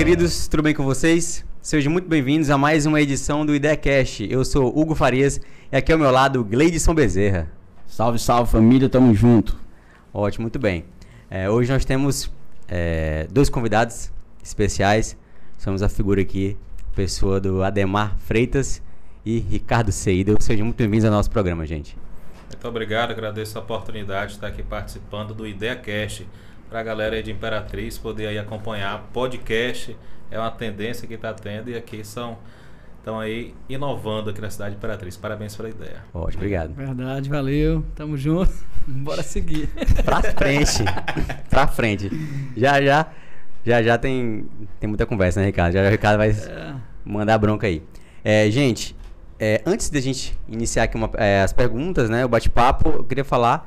queridos, tudo bem com vocês? Sejam muito bem-vindos a mais uma edição do IdeaCast. Eu sou Hugo Farias e aqui ao meu lado, Gleidson Bezerra. Salve, salve família, tamo junto. Ótimo, muito bem. É, hoje nós temos é, dois convidados especiais. Somos a figura aqui, pessoa do Ademar Freitas e Ricardo Seidel. Sejam muito bem-vindos ao nosso programa, gente. Muito obrigado, agradeço a oportunidade de estar aqui participando do IdeaCast para a galera aí de Imperatriz poder aí acompanhar podcast é uma tendência que está tendo e aqui são estão aí inovando aqui na cidade de Imperatriz. Parabéns pela ideia. Ótimo, obrigado. Verdade, valeu. Tamo junto. Bora seguir. Pra frente. pra frente. Já já já já tem tem muita conversa, né, Ricardo? Já já o Ricardo vai É, mandar bronca aí. É, gente, é, antes da gente iniciar aqui uma- é, as perguntas, né, o bate-papo, eu queria falar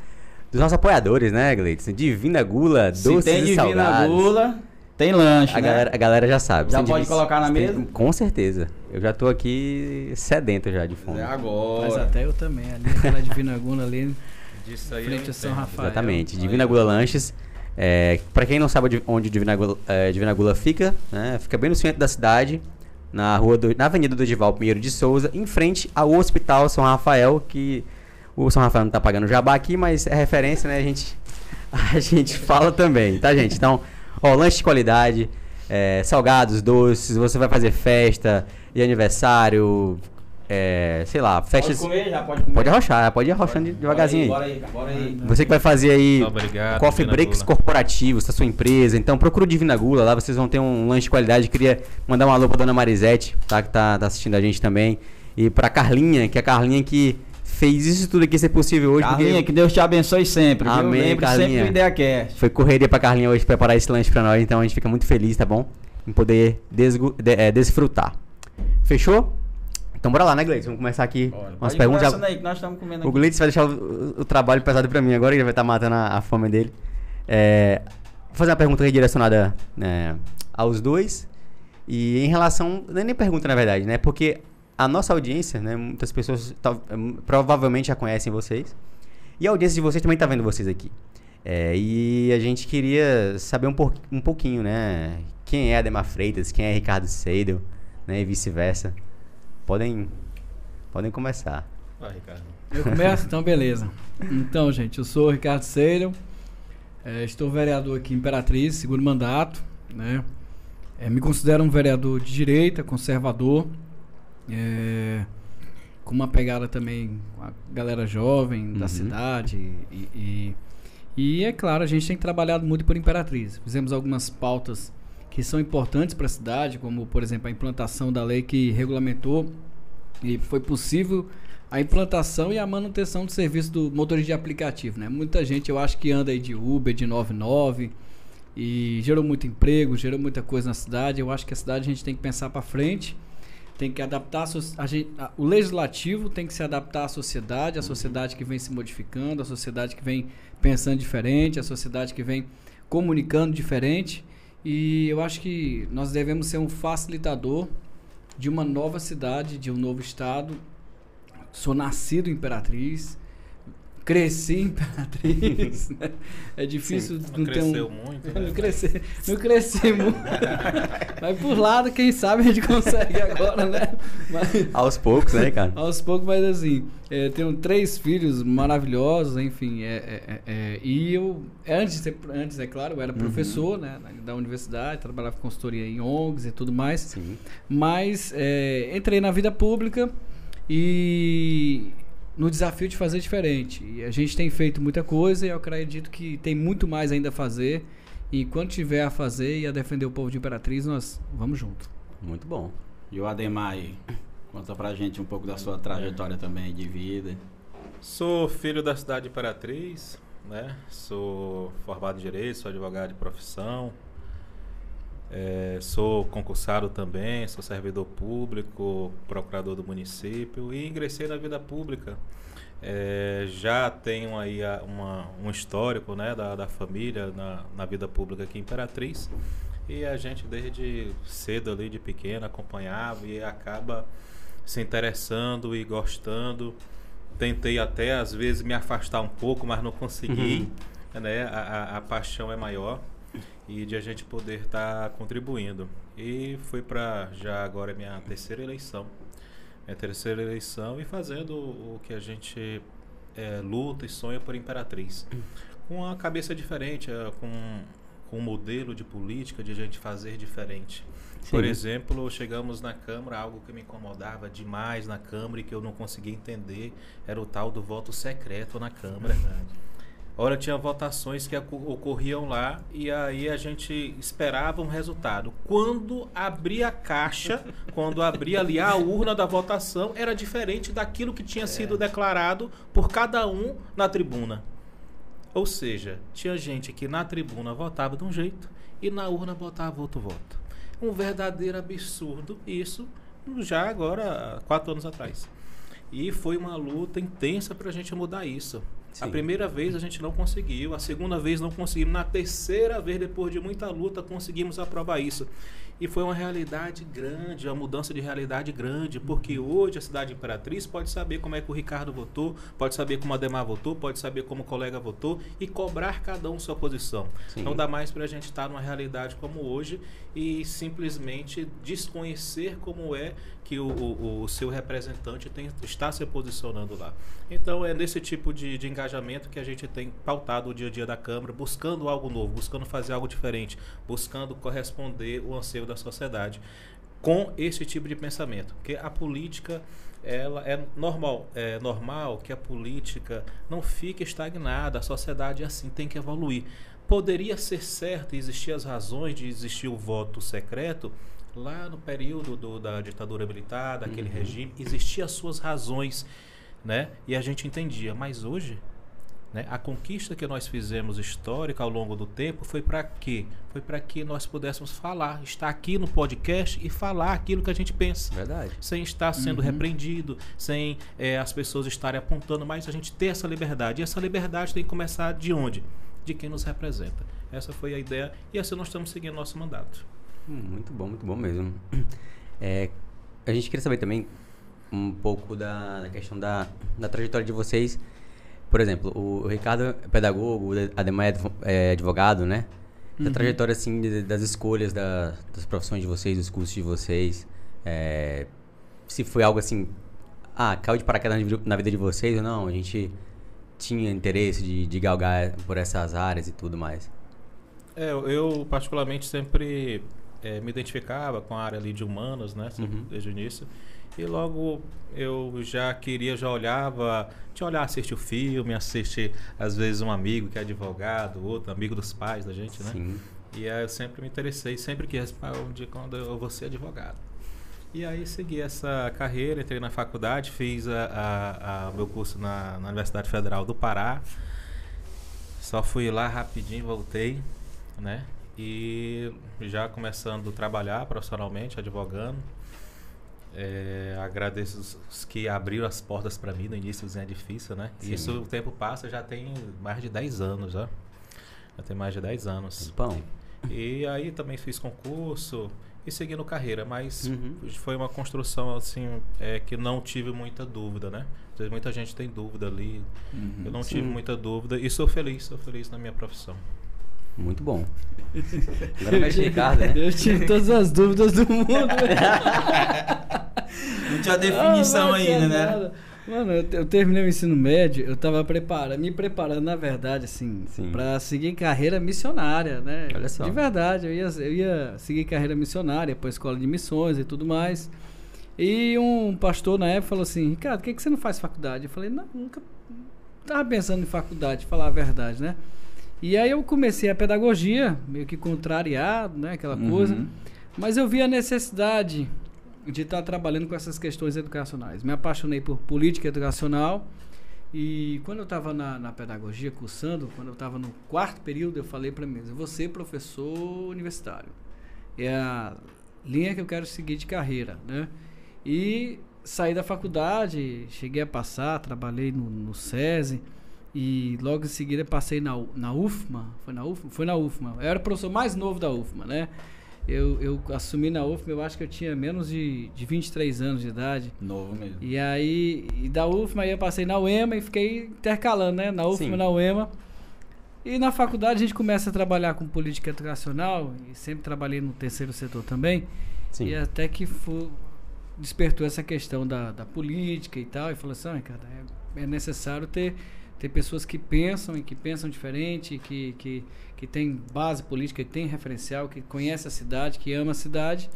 dos nossos apoiadores, né, Gleidson? Divina Gula, Se doces tem e divina salgados. gula, tem lanche, A né? galera, a galera já sabe. Já Sem pode divis- colocar na tem- mesa? Com certeza. Eu já tô aqui sedento já de fome. É mas agora. até eu também. Ali, aquela Divina Guna ali, Disso aí frente eu a São. Rafael. Exatamente. Divina Gula Lanches. É, para quem não sabe onde- onde Divina Gula, é, Divina Gula fica, né, fica bem no centro da cidade, na rua do- na Avenida do Edival Pinheiro de Souza, em frente ao Hospital São Rafael, que o São Rafael não tá pagando jabá aqui, mas é referência, né? A gente, a gente fala também, tá, gente? Então, ó, lanche de qualidade, é, salgados, doces, você vai fazer festa de aniversário, é, sei lá, festas. Pode comer, já pode comer. Pode arrochar, pode ir arrochando devagarzinho aí. Bora aí, bora aí. Você que vai fazer aí Muito obrigado, coffee Divina breaks Gula. corporativos da sua empresa. Então procura o Divina Gula, lá vocês vão ter um lanche de qualidade. Queria mandar um alô pra dona Marisete, tá? Que tá, tá assistindo a gente também. E pra Carlinha, que é a Carlinha que fez isso tudo aqui ser possível hoje. porque Carlinha, que Deus te abençoe sempre, viu? Amém, Lembre Carlinha. sempre do IdeaCast. Foi correria pra Carlinha hoje preparar esse lanche pra nós. Então a gente fica muito feliz, tá bom? Em poder desgu- de- é, desfrutar. Fechou? Então bora lá, né, Gleison? Vamos começar aqui Bora, umas perguntas. aí que nós estamos comendo O. Glitz vai deixar o, o trabalho pesado pra mim agora, ele vai estar matando a, a fome dele. É, vou fazer uma pergunta redirecionada né, aos dois. E em relação. Não é nem pergunta, na verdade, né? Porque a nossa audiência, né? Muitas pessoas hum, provavelmente já conhecem vocês. E a audiência de vocês também tá vendo vocês aqui. É, e a gente queria saber um, por- um pouquinho, né? Quem é Ademar Freitas, quem é Ricardo Seidel, né? E vice-versa. Podem, podem começar. Vai, Ricardo. Eu começo? Então, beleza. Então, gente, eu sou o Ricardo Seiro. é, estou vereador aqui em Imperatriz, segundo mandato. Né? É, me considero um vereador de direita, conservador. É, com uma pegada também com a galera jovem da Uhum. cidade. E, e, e, é claro, a gente tem trabalhado muito por Imperatriz. Fizemos algumas pautas que são importantes para a cidade, como, por exemplo, a implantação da lei que regulamentou e foi possível a implantação e a manutenção do serviço do motorista de aplicativo, né? Muita gente, eu acho que anda aí de Uber, de 99 e gerou muito emprego, gerou muita coisa na cidade. Eu acho que a cidade a gente tem que pensar para frente, tem que adaptar a, a gente- a- o legislativo tem que se adaptar à sociedade, a sociedade que vem se modificando, a sociedade que vem pensando diferente, a sociedade que vem comunicando diferente. E eu acho que nós devemos ser um facilitador de uma nova cidade, de um novo estado. Sou nascido em Imperatriz, cresci Imperatriz. né? É difícil Não não ter um. cresceu muito, né? Não cresci, não cresci muito. Mas por lado, quem sabe a gente consegue agora, né? Mas, Aos poucos, né, cara? aos poucos, mas assim, é, tenho três filhos maravilhosos, enfim, é, é, é, é, e eu, antes, antes, é claro, eu era professor, né, na- da universidade, trabalhava com consultoria em ONGs e tudo mais, Sim. mas é, entrei na vida pública e no desafio de fazer diferente. E a gente tem feito muita coisa e eu acredito que tem muito mais ainda a fazer. E enquanto tiver a fazer e a defender o povo de Imperatriz, nós vamos junto. Muito bom. E o Ademar aí? Conta pra gente um pouco da sua trajetória também de vida. Sou filho da cidade de Imperatriz, né? Sou formado em Direito, sou advogado de profissão. É, sou concursado também, sou servidor público, procurador do município e ingressei na vida pública. É, já tenho aí uma- um histórico né, da, da família na, na vida pública aqui em Imperatriz. E a gente desde cedo ali, de pequeno, acompanhava e acaba se interessando e gostando. Tentei até às vezes me afastar um pouco, mas não consegui. né? A, a- a paixão é maior. E de a gente poder estar contribuindo. E foi para já agora é minha terceira eleição. Minha terceira eleição e fazendo o que a gente é, luta e sonha por Imperatriz. Com a cabeça diferente, é, com, com um modelo de política de a gente fazer diferente. Por Sim. exemplo, chegamos na Câmara, algo que me incomodava demais na Câmara e que eu não conseguia entender, era o tal do voto secreto na Câmara. Ora, tinha votações que oco- ocorriam lá e aí a gente esperava um resultado. Quando abria a caixa, quando abria ali a urna da votação, era diferente daquilo que tinha sido declarado por cada um na tribuna. Ou seja, tinha gente que na tribuna votava de um jeito e na urna votava outro voto. Um verdadeiro absurdo, isso já agora, há quatro anos atrás. E foi uma luta intensa para a gente mudar isso. A Sim. primeira vez a gente não conseguiu, a segunda vez não conseguimos, na terceira vez, depois de muita luta, conseguimos aprovar isso. E foi uma realidade grande, uma mudança de realidade grande, porque hoje a cidade imperatriz pode saber como é que o Ricardo votou, pode saber como a Demar votou, pode saber como o colega votou e cobrar cada um sua posição. Sim. Não dá mais para a gente estar numa realidade como hoje e simplesmente desconhecer como é que o, o, o seu representante tem, está se posicionando lá. Então é nesse tipo de, de engajamento que a gente tem pautado o dia a dia da Câmara, buscando algo novo, buscando fazer algo diferente, buscando corresponder o anseio da sociedade com esse tipo de pensamento, porque a política ela é normal, é normal que a política não fique estagnada, a sociedade é assim tem que evoluir. Poderia ser certo existir as razões de existir o voto secreto lá no período do- da ditadura militar, daquele Uhum. regime, existiam as suas razões, né? E a gente entendia, mas hoje né? A conquista que nós fizemos histórica ao longo do tempo foi para quê? Foi para que nós pudéssemos falar, estar aqui no podcast e falar aquilo que a gente pensa. Verdade. Sem estar sendo Uhum. repreendido, sem eh, as pessoas estarem apontando, mas a gente ter essa liberdade. E essa liberdade tem que começar de onde? De quem nos representa. Essa foi a ideia e assim nós estamos seguindo nosso mandato. Hum, Muito bom, muito bom mesmo. É, a gente queria saber também um pouco da, da questão da, da trajetória de vocês. Por exemplo, o, o Ricardo é pedagogo, o Ademar é é advogado, né? Da Uhum. trajetória, assim, de- das escolhas da- das profissões de vocês, dos cursos de vocês. é, se foi algo assim, ah, caiu de paraquedas na vi- na vida de vocês ou não? A gente tinha interesse de, de galgar por essas áreas e tudo mais. É, eu- eu particularmente sempre eh, me identificava com a área ali de humanos, né? Uhum. Desde o início. E logo eu já queria, já olhava, tinha olhar, assistir o filme, assistir às vezes um amigo que é advogado, outro amigo dos pais da gente, né? Sim. E aí eu sempre me interessei, sempre quis, "Ah, um dia quando eu vou ser advogado. E aí segui essa carreira, entrei na faculdade, fiz a, a- a- o meu curso na, na Universidade Federal do Pará. Só fui lá rapidinho, voltei, né? E já começando a trabalhar profissionalmente, advogando. É, agradeço os, que abriram as portas para mim no início, é difícil, né? Sim. E isso o tempo passa, já tem mais de 10 anos já. Já tem mais de 10 anos. Pão. E aí também fiz concurso e seguindo carreira, mas Uhum. foi uma construção assim é, que não tive muita dúvida, né? Muita gente tem dúvida ali. Eu não tive Sim. muita dúvida e sou feliz, sou feliz na minha profissão. Muito bom. Agora vai Ricardo, né? Eu tive todas as dúvidas do mundo. Não tinha definição Ah, ainda, né? nada. Mano, eu, eu terminei o ensino médio, eu tava preparando, me preparando, na verdade, assim, Sim. pra seguir carreira missionária, né? Olha só. De verdade, eu ia, eu ia seguir carreira missionária, pra escola de missões e tudo mais. E um pastor na época falou assim: Ricardo, por que, que você não faz faculdade? Eu falei: Não, nunca tava pensando em faculdade, falar a verdade, né? E aí eu comecei a pedagogia, meio que contrariado, né? Aquela coisa. Uhum. Mas eu vi a necessidade de estar trabalhando com essas questões educacionais. Me apaixonei por política educacional e quando eu estava na, na pedagogia cursando, quando eu estava no quarto período, eu falei para mim, eu vou ser professor universitário. É a linha que eu quero seguir de carreira, né? E saí da faculdade, cheguei a passar, trabalhei no, no SESI e logo em seguida passei na, na UFMA. Foi na UFMA? Foi na UFMA. Eu era o professor mais novo da UFMA, né? Eu, eu assumi na UFMA, eu acho que eu tinha menos de, de 23 anos de idade. Novo mesmo. E aí, e da UFMA aí eu passei na UEMA e fiquei intercalando, né? Na UFMA Sim. na UEMA. E na faculdade a gente começa a trabalhar com política educacional, e sempre trabalhei no terceiro setor também. Sim. E até que despertou essa questão da, da política e tal, e falou assim, ah, cara, é, é necessário ter, ter pessoas que pensam e que pensam diferente, que, que, que tem base política, que tem referencial, que conhece a cidade, que ama a cidade.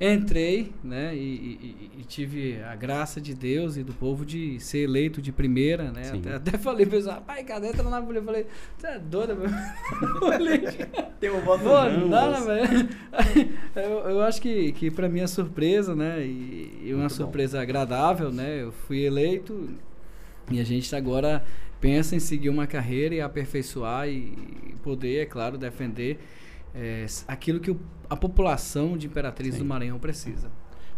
Entrei, né, e, e- e- tive a graça de Deus e do povo de ser eleito de primeira, né? Até, até falei pro pessoal, rapaz, cara, entra na política. Eu falei, você é doida, meu? Tem um voto Pô, não dá, né, velho? Eu, eu acho que, que pra mim é surpresa, né? E, e uma Muito bom. surpresa agradável, né? Eu fui eleito e a gente agora pensa em seguir uma carreira e aperfeiçoar e poder, é claro, defender é, aquilo que o- a população de Imperatriz Sim. do Maranhão precisa.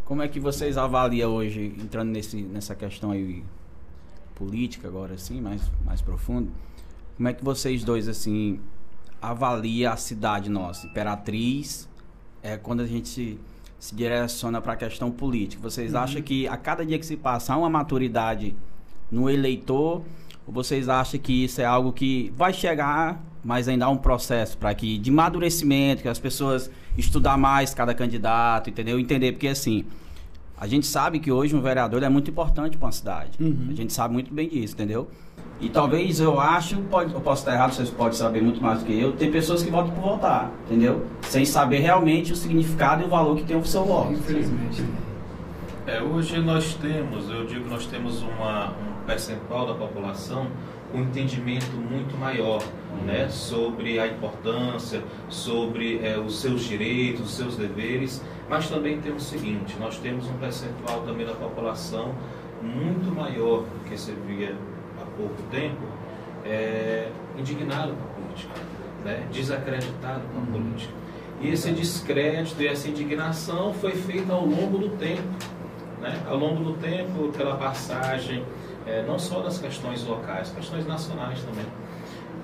Como é que vocês avaliam hoje, entrando nesse, nessa questão aí política agora, assim, mais, mais profundo, como é que vocês dois, assim, avaliam a cidade nossa, Imperatriz, é, quando a gente se, se direciona para a questão política? Vocês acham que a cada dia que se passa há uma maturidade no eleitor, ou vocês acham que isso é algo que vai chegar, mas ainda há um processo para que de amadurecimento, que as pessoas estudar mais cada candidato, entendeu? Entender porque assim, a gente sabe que hoje um vereador é muito importante para uma cidade. Uhum. A gente sabe muito bem disso, entendeu? E talvez eu acho, pode, eu posso estar errado, vocês podem saber muito mais do que eu, tem pessoas que votam por votar, entendeu? Sem saber realmente o significado e o valor que tem o seu voto. Infelizmente. É, hoje nós temos, eu digo que nós temos uma, um percentual da população com um entendimento muito maior né, sobre a importância, sobre é, os seus direitos, os seus deveres, mas também temos o seguinte, nós temos um percentual também da população muito maior do que se via há pouco tempo, é, indignado com a política, né, desacreditado com a política. E esse descrédito e essa indignação foi feita ao longo do tempo né? ao longo do tempo, pela passagem, eh, não só das questões locais, questões nacionais também,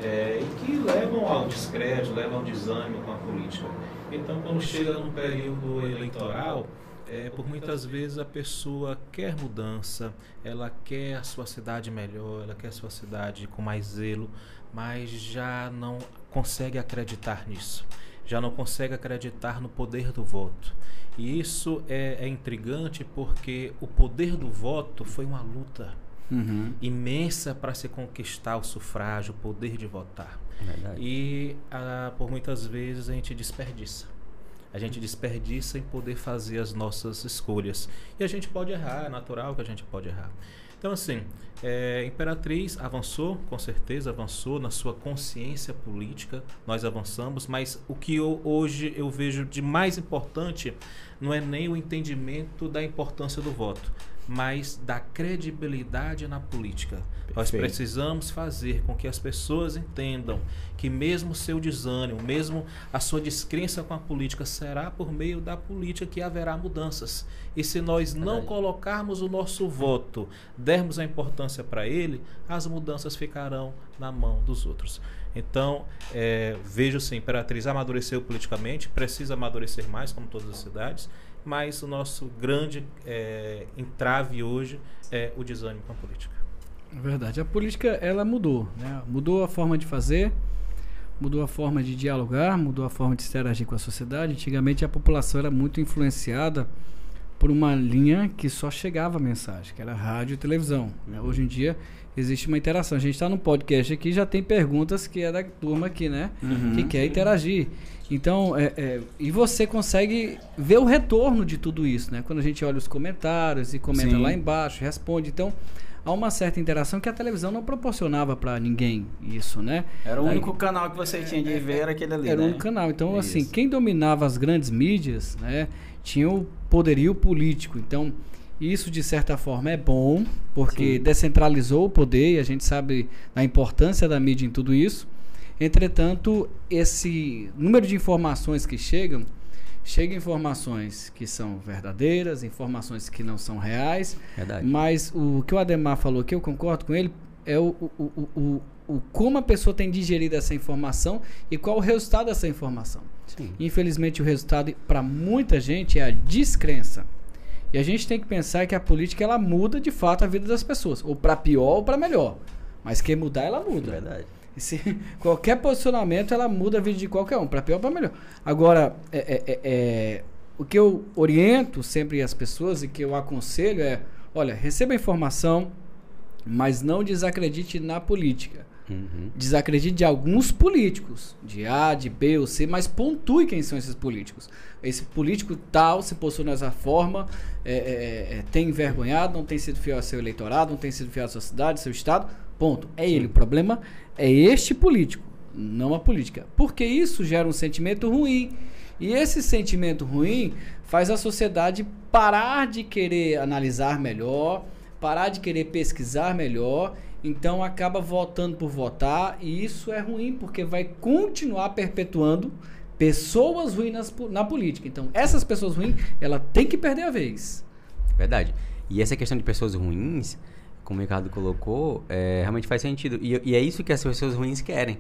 eh, e que levam ao descrédito, levam ao desânimo com a política. Então, quando chega no período eleitoral, eh, por muitas vezes a pessoa quer mudança, ela quer a sua cidade melhor, ela quer a sua cidade com mais zelo, mas já não consegue acreditar nisso, já não consegue acreditar no poder do voto. E isso é, é intrigante porque o poder do voto foi uma luta Uhum. imensa para se conquistar o sufrágio, o poder de votar. Verdade. E ah, por muitas vezes a gente desperdiça. A gente desperdiça em poder fazer as nossas escolhas. E a gente pode errar, é natural que a gente pode errar. Então, assim, é, Imperatriz avançou, com certeza avançou na sua consciência política, nós avançamos, mas o que eu, hoje eu vejo de mais importante não é nem o entendimento da importância do voto, mas da credibilidade na política. Nós Perfeito. precisamos fazer com que as pessoas entendam que mesmo o seu desânimo, mesmo a sua descrença com a política, será por meio da política que haverá mudanças. E se nós não Verdade. colocarmos o nosso voto, dermos a importância para ele, as mudanças ficarão na mão dos outros. Então, é, vejo sim, Imperatriz amadureceu politicamente, precisa amadurecer mais, como todas as cidades, mas o nosso grande é, entrave hoje é o desânimo com a política. É Verdade. A política ela mudou, né? Mudou a forma de fazer, mudou a forma de dialogar, mudou a forma de interagir com a sociedade. Antigamente a população era muito influenciada por uma linha que só chegava a mensagem, que era rádio e televisão. né? Hoje em dia existe uma interação. A gente está no podcast aqui, já tem perguntas que é da turma aqui, né? Uhum. Que quer interagir. Então, é, é, e você consegue ver o retorno de tudo isso, né? Quando a gente olha os comentários e comenta Sim. lá embaixo, responde. Então, há uma certa interação que a televisão não proporcionava para ninguém isso, né? Era o Aí- único canal que você tinha de ver, era aquele ali, Era né? um canal. Então, assim, quem dominava as grandes mídias, né, tinha o poderio político. Então, isso de certa forma é bom, porque Sim. descentralizou o poder e a gente sabe da importância da mídia em tudo isso. Entretanto, esse número de informações que chegam, chegam informações que são verdadeiras, informações que não são reais, Verdade. mas o que o Ademar falou aqui, eu concordo com ele, é o, o, o, o, o como a pessoa tem digerido essa informação e qual o resultado dessa informação. Sim. Infelizmente, o resultado para muita gente é a descrença. E a gente tem que pensar que a política ela muda de fato a vida das pessoas, ou para pior ou para melhor. Mas quem mudar, ela muda. Verdade. Esse, qualquer posicionamento ela muda a vida de qualquer um, para pior ou para melhor. Agora, é, é, é, é, o que eu oriento sempre as pessoas e que eu aconselho é: olha, receba informação, mas não desacredite na política. Uhum. Desacredite de alguns políticos, de A, de B ou C, mas pontue quem são esses políticos. Esse político tal se posiciona dessa forma, é, é, é, tem envergonhado, não tem sido fiel ao seu eleitorado, não tem sido fiel à sua cidade, ao seu estado. Ponto. É ele. O problema é este político, não a política. Porque isso gera um sentimento ruim. E esse sentimento ruim faz a sociedade parar de querer analisar melhor, parar de querer pesquisar melhor então acaba votando por votar e isso é ruim porque vai continuar perpetuando pessoas ruins na política. Então essas pessoas ruins, ela tem que perder a vez. Verdade. E essa questão de pessoas ruins, como o Ricardo colocou, é, realmente faz sentido. E, e é isso que as pessoas ruins querem.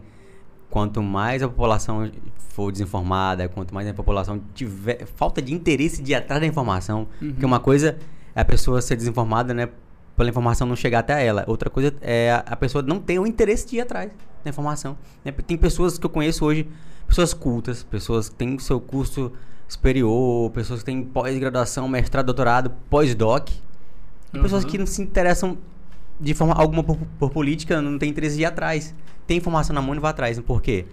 Quanto mais a população for desinformada, quanto mais a população tiver falta de interesse de ir atrás da informação, uhum. porque uma coisa é a pessoa ser desinformada, né, pela informação não chegar até ela. Outra coisa é a pessoa não ter o interesse de ir atrás da informação. Né? Tem pessoas que eu conheço hoje, pessoas cultas, pessoas que têm seu curso superior, pessoas que têm pós-graduação, mestrado, doutorado, pós-doc. Uhum. Pessoas que não se interessam de forma alguma por, por, política, não tem interesse de ir atrás. Tem informação na mão e vai atrás. Por quê?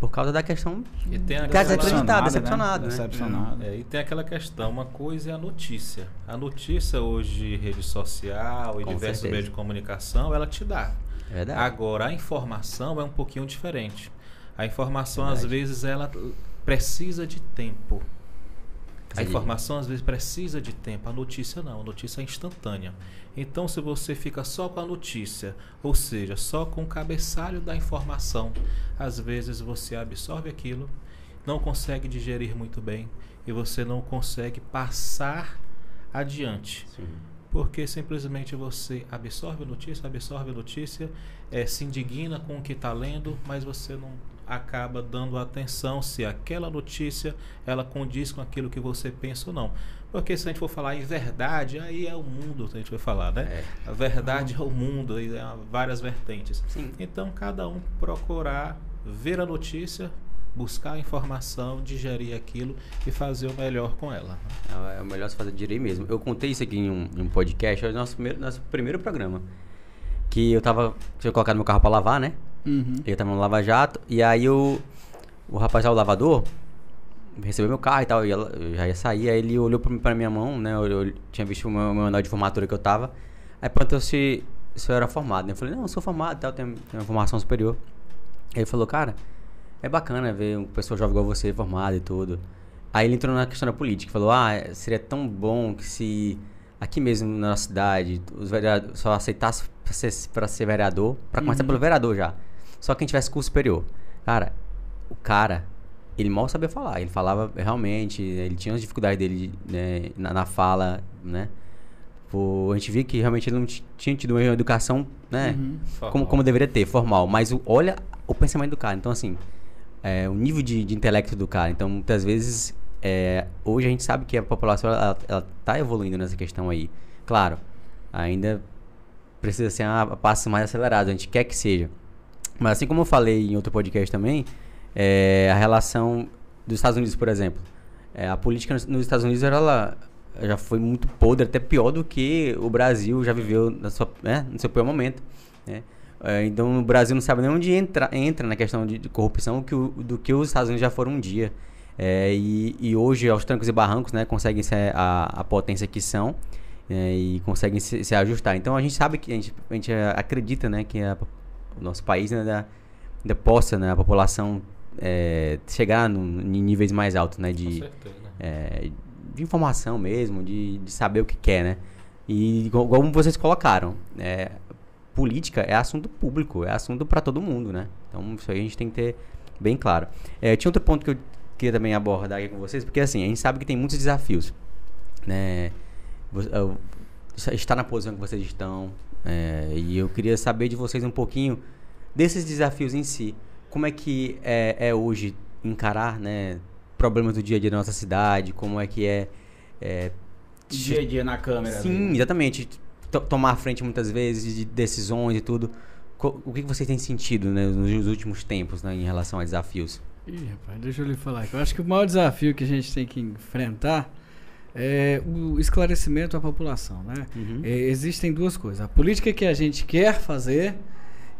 Por causa da questão. E tem a questão decepcionado, decepcionado. Né? decepcionado. Né? É, e tem aquela questão: uma coisa é a notícia. A notícia hoje, rede social e Com diversos meios de comunicação, ela te dá. É verdade. Agora, a informação é um pouquinho diferente. A informação, Verdade. às vezes, ela precisa de tempo. A informação às vezes precisa de tempo, a notícia não, a notícia é instantânea. Então, se você fica só com a notícia, ou seja, só com o cabeçalho da informação, às vezes você absorve aquilo, não consegue digerir muito bem e você não consegue passar adiante. Sim. Porque simplesmente você absorve a notícia, absorve a notícia, é, se indigna com o que está lendo, mas você não acaba dando atenção se aquela notícia ela condiz com aquilo que você pensa ou não. Porque se a gente for falar em verdade, aí é o mundo que a gente vai falar, né? É. A verdade é o mundo, aí é várias vertentes. Sim. Então, cada um procurar ver a notícia, buscar a informação, digerir aquilo e fazer o melhor com ela. É, é o melhor se fazer direito mesmo. Eu contei isso aqui em um, em um podcast, é o nosso primeiro, nosso primeiro programa. Que eu tava. Tinha colocado meu carro para lavar, né? Uhum. Ele tava no Lava Jato. E aí o, o rapaz lá, o lavador, recebeu meu carro e tal. E eu já ia sair. Aí ele olhou pra, pra minha mão, né? Eu, eu tinha visto o meu, meu anel de formatura que eu tava. Aí perguntou se, se eu era formado. Né? Eu falei, não, eu sou formado e tal, tenho, tenho uma formação superior. Aí ele falou, cara, é bacana ver uma pessoa jovem igual você formada e tudo. Aí ele entrou na questão da política. Falou, ah, seria tão bom que se aqui mesmo na nossa cidade os vereadores só aceitassem pra ser, pra ser vereador, pra começar uhum. pelo vereador já. Só quem tivesse curso superior. Cara, o cara, ele mal sabia falar. Ele falava realmente, ele tinha as dificuldades dele né, na, na, fala, né? Pô, a gente via que realmente ele não tinha tido uma educação, né? Uhum. Como, como deveria ter, formal. Mas o, olha o pensamento do cara. Então, assim, é, o nível de, de intelecto do cara. Então, muitas vezes, é, hoje a gente sabe que a população, ela, ela tá evoluindo nessa questão aí. Claro, ainda precisa ser a passos mais acelerados. A gente quer que seja. Mas assim como eu falei em outro podcast também, é, a relação dos Estados Unidos, por exemplo. É, a política nos, Estados Unidos ela já foi muito podre, até pior do que o Brasil já viveu na sua, né, no seu pior momento. Né? É, então o Brasil não sabe nem onde entra, entra na questão de, de corrupção que o, do que os Estados Unidos já foram um dia. É, e, e, hoje, aos trancos e barrancos, né, conseguem ser a, a potência que são é, e conseguem se, se, ajustar. Então a gente sabe que a gente, a gente acredita né, que a, o nosso país ainda, ainda possa, né, a população é, chegar no, em níveis mais altos, né, de, é, de informação mesmo, de, de saber o que quer, né. E como vocês colocaram, é, política é assunto público, é assunto para todo mundo, né. Então isso aí a gente tem que ter bem claro. É, tinha outro ponto que eu queria também abordar aqui com vocês, porque assim, a gente sabe que tem muitos desafios, né. Estar na posição que vocês estão, é, e eu queria saber de vocês um pouquinho desses desafios em si. Como é que é, é hoje encarar né, problemas do dia a dia da nossa cidade? Como é que é. é dia a dia na câmera. Sim, exatamente. T tomar frente muitas vezes de decisões e tudo. co- o que que vocês têm sentido né, nos últimos tempos né, em relação a desafios? Ih, rapaz, deixa eu lhe falar. Eu acho que o maior desafio que a gente tem que enfrentar é o esclarecimento à população, né? Uhum. É, existem duas coisas: a política que a gente quer fazer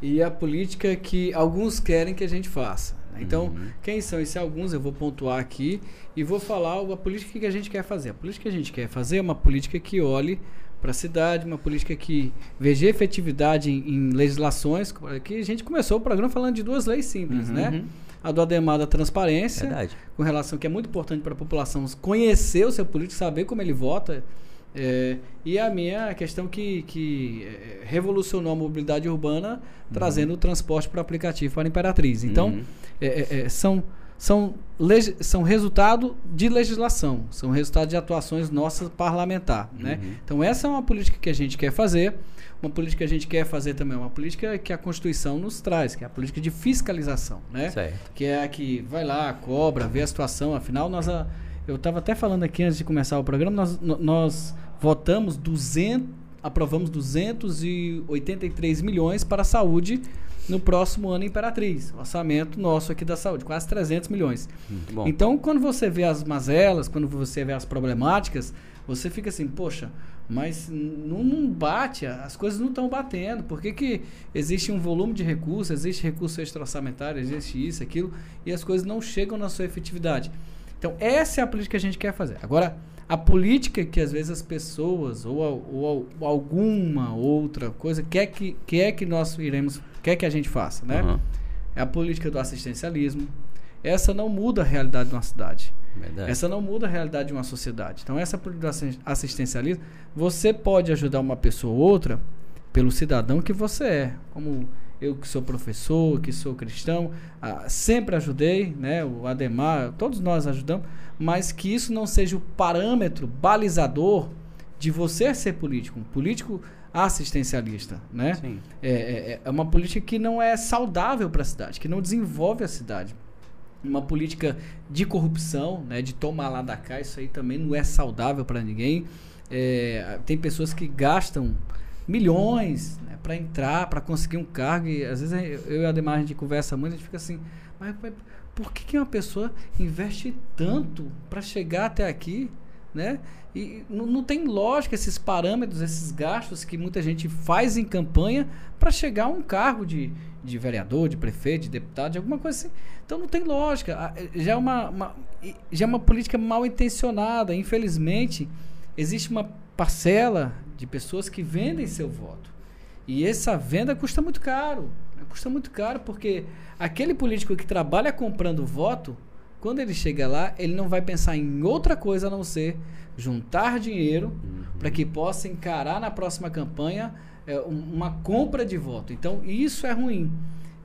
e a política que alguns querem que a gente faça. né? Então, Uhum. quem são esses alguns? Eu vou pontuar aqui e vou falar a política que a gente quer fazer. A política que a gente quer fazer é uma política que olhe para a cidade, uma política que veja efetividade em, em legislações. Que a gente começou o programa falando de duas leis simples, Uhum. né? A do Ademar da transparência, Verdade. com relação que é muito importante para a população conhecer o seu político, saber como ele vota. É, e a minha questão que, que é, revolucionou a mobilidade urbana, trazendo o transporte para aplicativo para a Imperatriz. Então, Uhum. é, é, é, são, são, são resultado de legislação, são resultado de atuações nossas parlamentar. Né? Uhum. Então, essa é uma política que a gente quer fazer. Uma política que a gente quer fazer também, uma política que a Constituição nos traz, que é a política de fiscalização. Né? Certo. que é a que vai lá, cobra, vê a situação. Afinal, nós a- eu estava até falando aqui antes de começar o programa, nós, nós votamos 200, aprovamos 283 milhões para a saúde no próximo ano Imperatriz. Orçamento nosso aqui da saúde, quase 300 milhões. Então, quando você vê as mazelas, quando você vê as problemáticas, você fica assim, poxa, mas não, não bate, as coisas não estão batendo. Por que, que existe um volume de recursos, existe recurso extra-orçamentário, existe isso, aquilo, e as coisas não chegam na sua efetividade? Então, essa é a política que a gente quer fazer. Agora, a política que às vezes as pessoas ou, ou al- alguma outra coisa quer que, quer que nós iremos, quer que a gente faça, né? Uhum. É a política do assistencialismo. Essa não muda a realidade de uma cidade. Verdade. Essa não muda a realidade de uma sociedade. Então, essa política do assi- assistencialismo, você pode ajudar uma pessoa ou outra pelo cidadão que você é. Como eu que sou professor, que sou cristão, ah, sempre ajudei, né? O Ademar, todos nós ajudamos, mas que isso não seja o parâmetro balizador de você ser político, um político assistencialista, né? Sim. É, é- é uma política que não é saudável para a cidade, que não desenvolve a cidade. Uma política de corrupção, né, de tomar lá da cá, isso aí também não é saudável para ninguém. É, tem pessoas que gastam milhões né, para entrar, para conseguir um cargo, e às vezes eu e a Ademar a gente conversa muito, a gente fica assim, mas, por que, que uma pessoa investe tanto para chegar até aqui, né? E não, tem lógica esses parâmetros, esses gastos que muita gente faz em campanha para chegar a um cargo de, de vereador, de prefeito, de deputado, de alguma coisa assim. Então não tem lógica. Eh, Já é uma, uma- já é uma política mal intencionada. Infelizmente, existe uma parcela de pessoas que vendem seu voto. E essa venda custa muito caro. né? Custa muito caro porque aquele político que trabalha comprando voto, quando ele chega lá, ele não vai pensar em outra coisa a não ser juntar dinheiro para que possa encarar na próxima campanha é, um- uma compra de voto. Então, isso é ruim.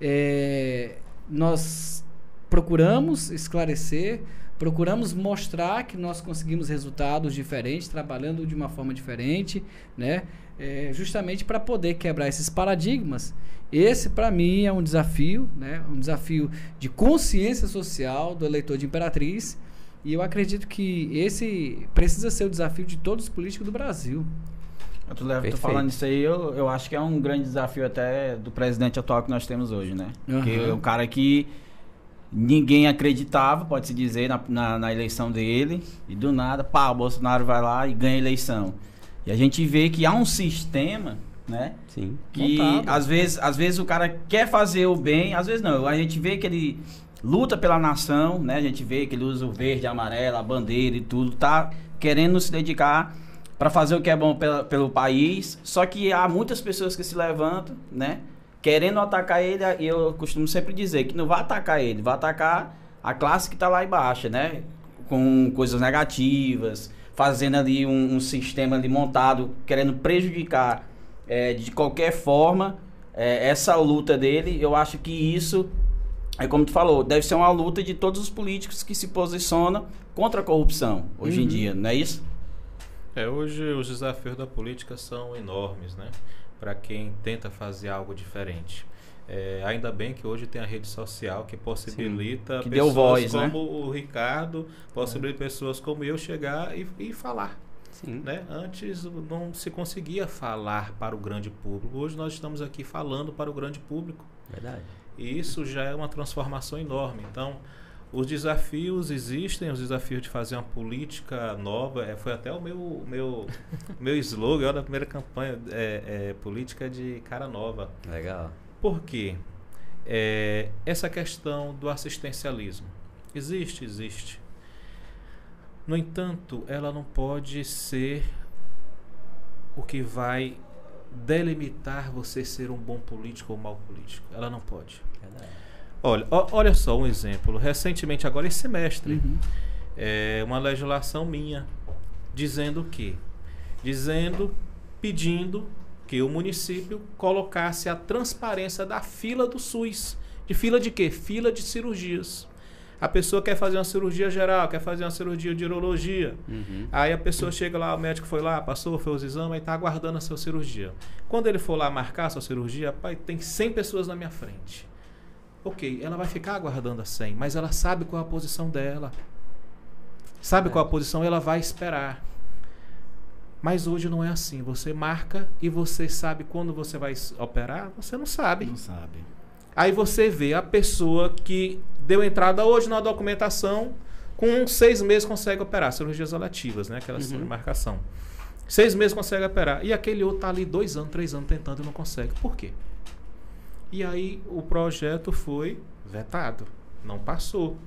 É, nós procuramos esclarecer, procuramos mostrar que nós conseguimos resultados diferentes, trabalhando de uma forma diferente, né? É, justamente para poder quebrar esses paradigmas. Esse, para mim, é um desafio, né? um desafio de consciência social do eleitor de Imperatriz. E eu acredito que esse precisa ser o desafio de todos os políticos do Brasil. Eu tô, tô falando isso aí, eu, eu acho que é um grande desafio até do presidente atual que nós temos hoje, né? Porque Aham. é um cara que ninguém acreditava, pode-se dizer, na, na, na eleição dele, e do nada, pá, o Bolsonaro vai lá e ganha a eleição. E a gente vê que há um sistema, né? Sim. Que Montado. às vezes, às vezes o cara quer fazer o bem, às vezes não. A gente vê que ele luta pela nação, né? A gente vê que ele usa o verde, amarelo, a bandeira e tudo, tá querendo se dedicar para fazer o que é bom pela- pelo país. Só que há muitas pessoas que se levantam, né? Querendo atacar ele, e eu costumo sempre dizer que não vai atacar ele, vai atacar a classe que tá lá embaixo, né? Com coisas negativas, fazendo ali um, um sistema ali montado, querendo prejudicar é, de qualquer forma é, essa luta dele. Eu acho que isso é como tu falou, deve ser uma luta de todos os políticos que se posicionam contra a corrupção hoje em Uhum. dia, não é isso? É, hoje os desafios da política são enormes, né? Para quem tenta fazer algo diferente. É, ainda bem que hoje tem a rede social que possibilita que pessoas voz, né? como o Ricardo, possibilita pessoas como eu chegar e, e falar. Sim. Né? Antes não se conseguia falar para o grande público. Hoje nós estamos aqui falando para o grande público. Verdade. E isso já é uma transformação enorme. Então, os desafios existem, os desafios de fazer uma política nova. É, foi até o meu, meu, meu slogan da primeira campanha, é, é, política de cara nova. Legal. Por quê? É, essa questão do assistencialismo. Existe, existe. No entanto, ela não pode ser o que vai delimitar você ser um bom político ou mau político. Ela não pode. Verdade. Olha, olha só um exemplo. Recentemente, agora esse semestre, Uhum. é uma legislação minha dizendo o quê? Dizendo, pedindo que o município colocasse a transparência da fila do SUS. De fila de quê? Fila de cirurgias. A pessoa quer fazer uma cirurgia geral, quer fazer uma cirurgia de urologia. Uhum. Aí a pessoa chega lá, o médico foi lá, passou, fez os exames e está aguardando a sua cirurgia. Quando ele for lá marcar a sua cirurgia, pai, tem 100 pessoas na minha frente. Ok, ela vai ficar aguardando a 100, mas ela sabe qual é a posição dela. Sabe qual é a posição, ela vai esperar. Mas hoje não é assim. Você marca e você sabe quando você vai operar? Você não sabe. Não sabe. Aí você vê a pessoa que deu entrada hoje na documentação, com seis meses consegue operar, cirurgias eletivas, né? Aquela Uhum. marcação. Seis meses consegue operar. E aquele outro tá ali dois anos, três anos tentando e não consegue. Por quê? E aí o projeto foi vetado, não passou.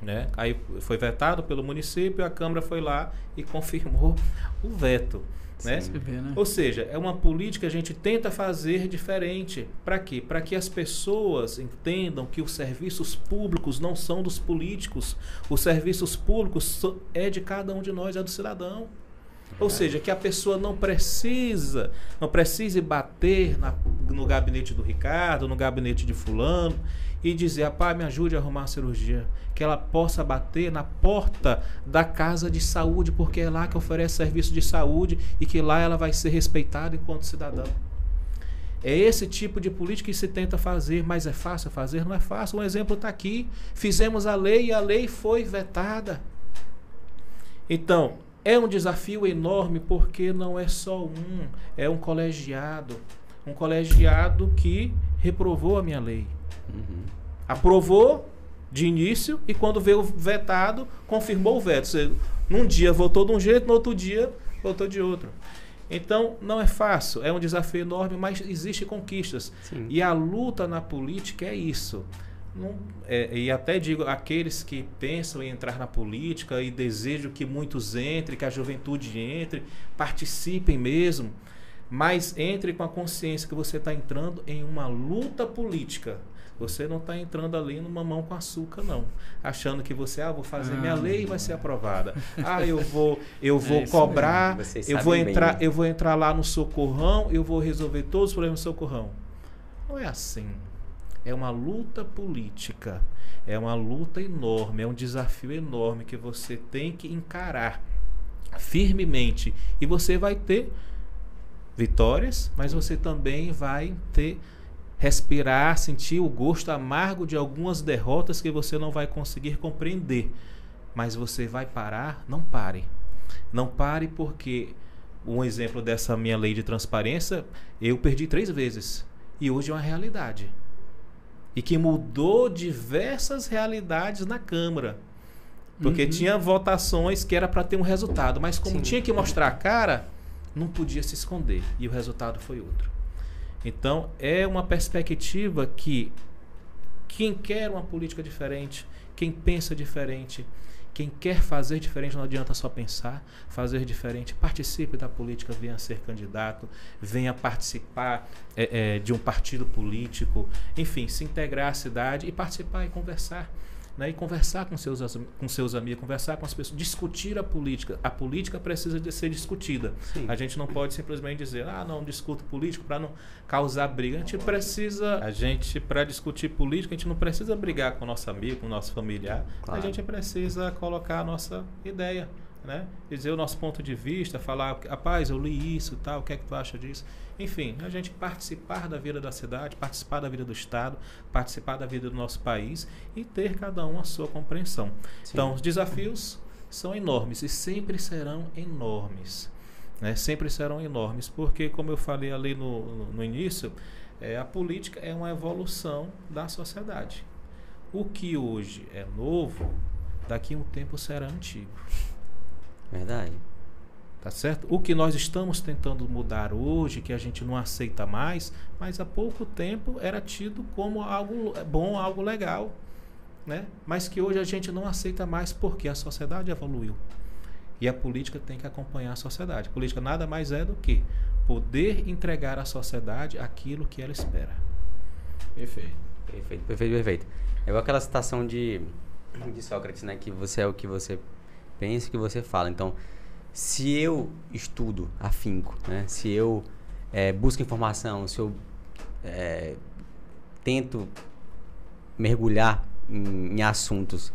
Né? Aí foi vetado pelo município, a Câmara foi lá e confirmou o veto. Né? Vê, né? Ou seja, é uma política que a gente tenta fazer diferente. Para quê? Para que as pessoas entendam que os serviços públicos não são dos políticos. Os serviços públicos é de cada um de nós, é do cidadão. Ou seja, que a pessoa não precisa, não precise bater na- no gabinete do Ricardo, no gabinete de fulano e dizer, rapaz, me ajude a arrumar a cirurgia. Que ela possa bater na porta da casa de saúde, porque é lá que oferece serviço de saúde e que lá ela vai ser respeitada enquanto cidadão. É esse tipo de política que se tenta fazer, mas é fácil fazer? Não é fácil. Um exemplo está aqui. Fizemos a lei e a lei foi vetada. Então, é um desafio enorme porque não é só um, é um colegiado. Um colegiado que reprovou a minha lei. Uhum. Aprovou de início e quando veio vetado, confirmou o veto. Você, num dia votou de um jeito, no outro dia votou de outro. Então, não é fácil, é um desafio enorme, mas existe conquistas. Sim. E a luta na política é isso. Não- é, e até digo, aqueles que pensam em entrar na política e desejam que muitos entrem, que a juventude entre, participem mesmo, mas entre com a consciência que você está entrando em uma luta política. Você não está entrando ali no mamão com açúcar, não. Achando que você, ah, vou fazer minha Ah, lei e vai ser aprovada. Ah, eu vou, eu vou isso cobrar, eu vou bem, entrar, né? eu vou entrar lá no socorrão, eu vou resolver todos os problemas do socorrão. Não é assim. É uma luta política. É uma luta enorme, é um desafio enorme que você tem que encarar firmemente. E você vai ter vitórias, mas você também vai ter respirar, sentir o gosto amargo de algumas derrotas que você não vai conseguir compreender. Mas você vai parar? Não pare. Não pare porque um exemplo dessa minha lei de transparência, eu perdi três vezes. E hoje é uma realidade. E que mudou diversas realidades na Câmara. Porque Uhum. tinha votações que era para ter um resultado, mas como Sim. tinha que mostrar a cara, não podia se esconder. E o resultado foi outro. Então, é uma perspectiva que quem quer uma política diferente, quem pensa diferente, quem quer fazer diferente, não adianta só pensar, fazer diferente. Participe da política, venha ser candidato, venha participar é, é, de um partido político, enfim, se integrar à cidade e participar e conversar. Né, e conversar com seus, com seus amigos, conversar com as pessoas, discutir a política. A política precisa de ser discutida. Sim. A gente não pode simplesmente dizer, ah, não, discuto político para não causar briga. A gente precisa, a gente, para discutir política, a gente não precisa brigar com o nosso amigo, com o nosso familiar. Claro. A gente precisa colocar a nossa ideia, né? Dizer o nosso ponto de vista, falar, rapaz, eu li isso tal, o que é que tu acha disso? Enfim, a gente participar da vida da cidade, participar da vida do Estado, participar da vida do nosso país e ter cada um a sua compreensão. Sim. Então, os desafios são enormes e sempre serão enormes. Né? Sempre serão enormes, porque, como eu falei ali no, no, no início, é, a política é uma evolução da sociedade. O que hoje é novo, daqui a um tempo será antigo. Verdade. Tá certo? O que nós estamos tentando mudar hoje, que a gente não aceita mais, mas há pouco tempo era tido como algo bom, algo legal. Né? Mas que hoje a gente não aceita mais porque a sociedade evoluiu. E a política tem que acompanhar a sociedade. A política nada mais é do que poder entregar à sociedade aquilo que ela espera. Perfeito. Perfeito, perfeito, perfeito. É igual aquela citação de, de Sócrates, né? Que você é o que você pensa e o que você fala. Então, se eu estudo afinco, né? Se eu é, busco informação, se eu é, tento mergulhar em, em, assuntos,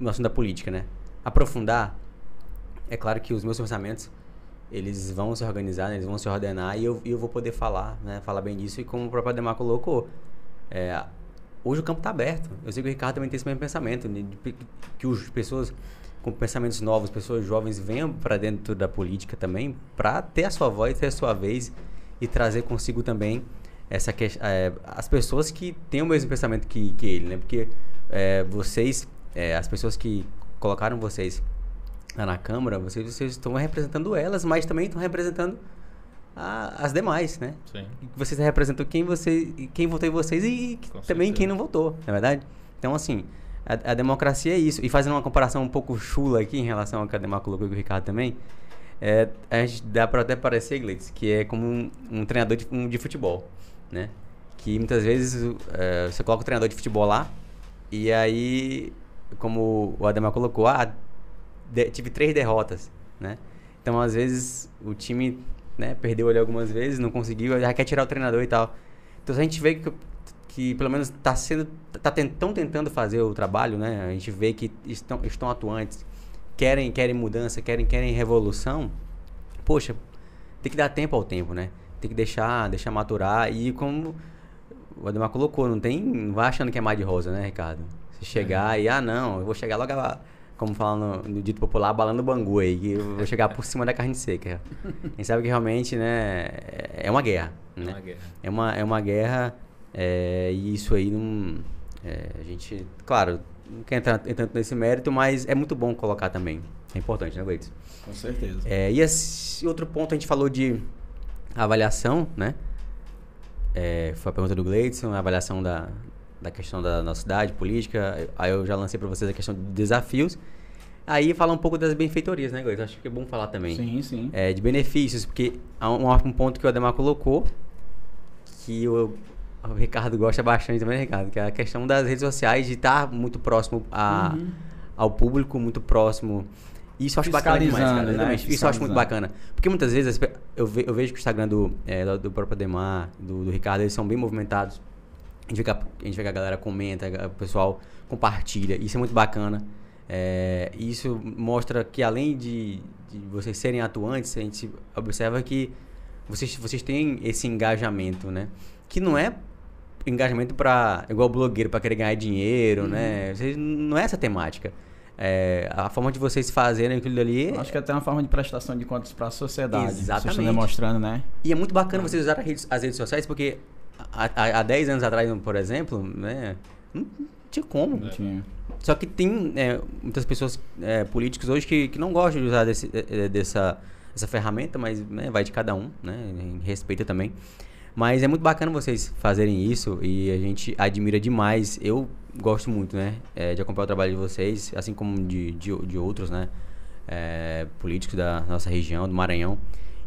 no assunto da política, né? Aprofundar, é claro que os meus pensamentos eles vão se organizar, né? eles vão se ordenar e eu, eu vou poder falar, né? Falar bem disso e como o próprio Ademar colocou, é, hoje o campo está aberto. Eu sei que o Ricardo também tem esse mesmo pensamento, de, de, que as pessoas com pensamentos novos, pessoas jovens venham para dentro da política também, para ter a sua voz, ter a sua vez e trazer consigo também essa é, as pessoas que têm o mesmo pensamento que, que ele, né? Porque é, vocês, é, as pessoas que colocaram vocês na Câmara, vocês, vocês estão representando elas, mas também estão representando a, as demais, né? Sim. Vocês representam quem, você, quem votou em vocês e também certeza. quem não votou, na é verdade? Então, assim, a, a, democracia é isso. E fazendo uma comparação um pouco chula aqui em relação ao que a Demar colocou e o Ricardo também, é, a gente dá para até parecer, Gleitz, que é como um, um treinador de, um, de, futebol, né? Que muitas vezes é, você coloca o treinador de futebol lá e aí, como o Ademar colocou, ah, de, tive três derrotas, né? Então, às vezes, o time né, perdeu ali algumas vezes, não conseguiu, já quer tirar o treinador e tal. Então, a gente vê que, que pelo menos está sendo, tá tentando, tentando fazer o trabalho, né? A gente vê que estão, estão atuantes, querem, querem mudança, querem, querem revolução. Poxa, tem que dar tempo ao tempo, né? Tem que deixar, deixar maturar e como o Ademar colocou, não tem, não vai achando que é mais de rosa, né, Ricardo? Se chegar é. e, ah, não, eu vou chegar logo a como falam no, no, dito popular, balando o bangu aí, que eu vou chegar por cima da carne seca. A gente sabe que realmente, né, é uma guerra, né? É uma guerra. É uma, é uma guerra é, e isso aí não... É, a gente, claro, não quer entrar tanto nesse mérito, mas é muito bom colocar também. É importante, né, Gleitz? Com certeza. É, e esse outro ponto, a gente falou de avaliação, né? É, foi a pergunta do Gleidson, a avaliação da, da questão da nossa cidade, política. Aí eu já lancei para vocês a questão de desafios. Aí fala um pouco das benfeitorias, né, Gleison? Acho que é bom falar também. Sim, sim. É, de benefícios, porque há um, um ponto que o Ademar colocou, que o, o Ricardo gosta bastante também, Ricardo, que é a questão das redes sociais, de estar muito próximo a, uhum. ao público, muito próximo. Isso eu acho bacana demais, cara. Né? Isso eu acho muito bacana. Porque muitas vezes eu, ve, eu vejo que o Instagram do, é, do próprio Ademar, do, do Ricardo, eles são bem movimentados a gente vê que a, a, gente vê que a galera comenta, o pessoal compartilha. Isso é muito bacana. É, isso mostra que além de, de, vocês serem atuantes, a gente observa que vocês, vocês têm esse engajamento, né? Que não é engajamento para igual blogueiro para querer ganhar dinheiro, uhum. né? Vocês, não é essa temática. É, a forma de vocês fazerem aquilo ali. Acho que é até uma forma de prestação de contas para a sociedade. Exatamente. Vocês estão demonstrando, né? E é muito bacana vocês usarem as redes, sociais porque há, há 10 anos atrás, por exemplo, né, não tinha como. Não tinha. Só que tem é, muitas pessoas, é, políticos hoje, que, que não gostam de usar desse, dessa, essa ferramenta, mas né, vai de cada um, né? Respeita também. Mas é muito bacana vocês fazerem isso e a gente admira demais. Eu gosto muito, né? É, de acompanhar o trabalho de vocês, assim como de, de, de outros, né? É, políticos da nossa região, do Maranhão.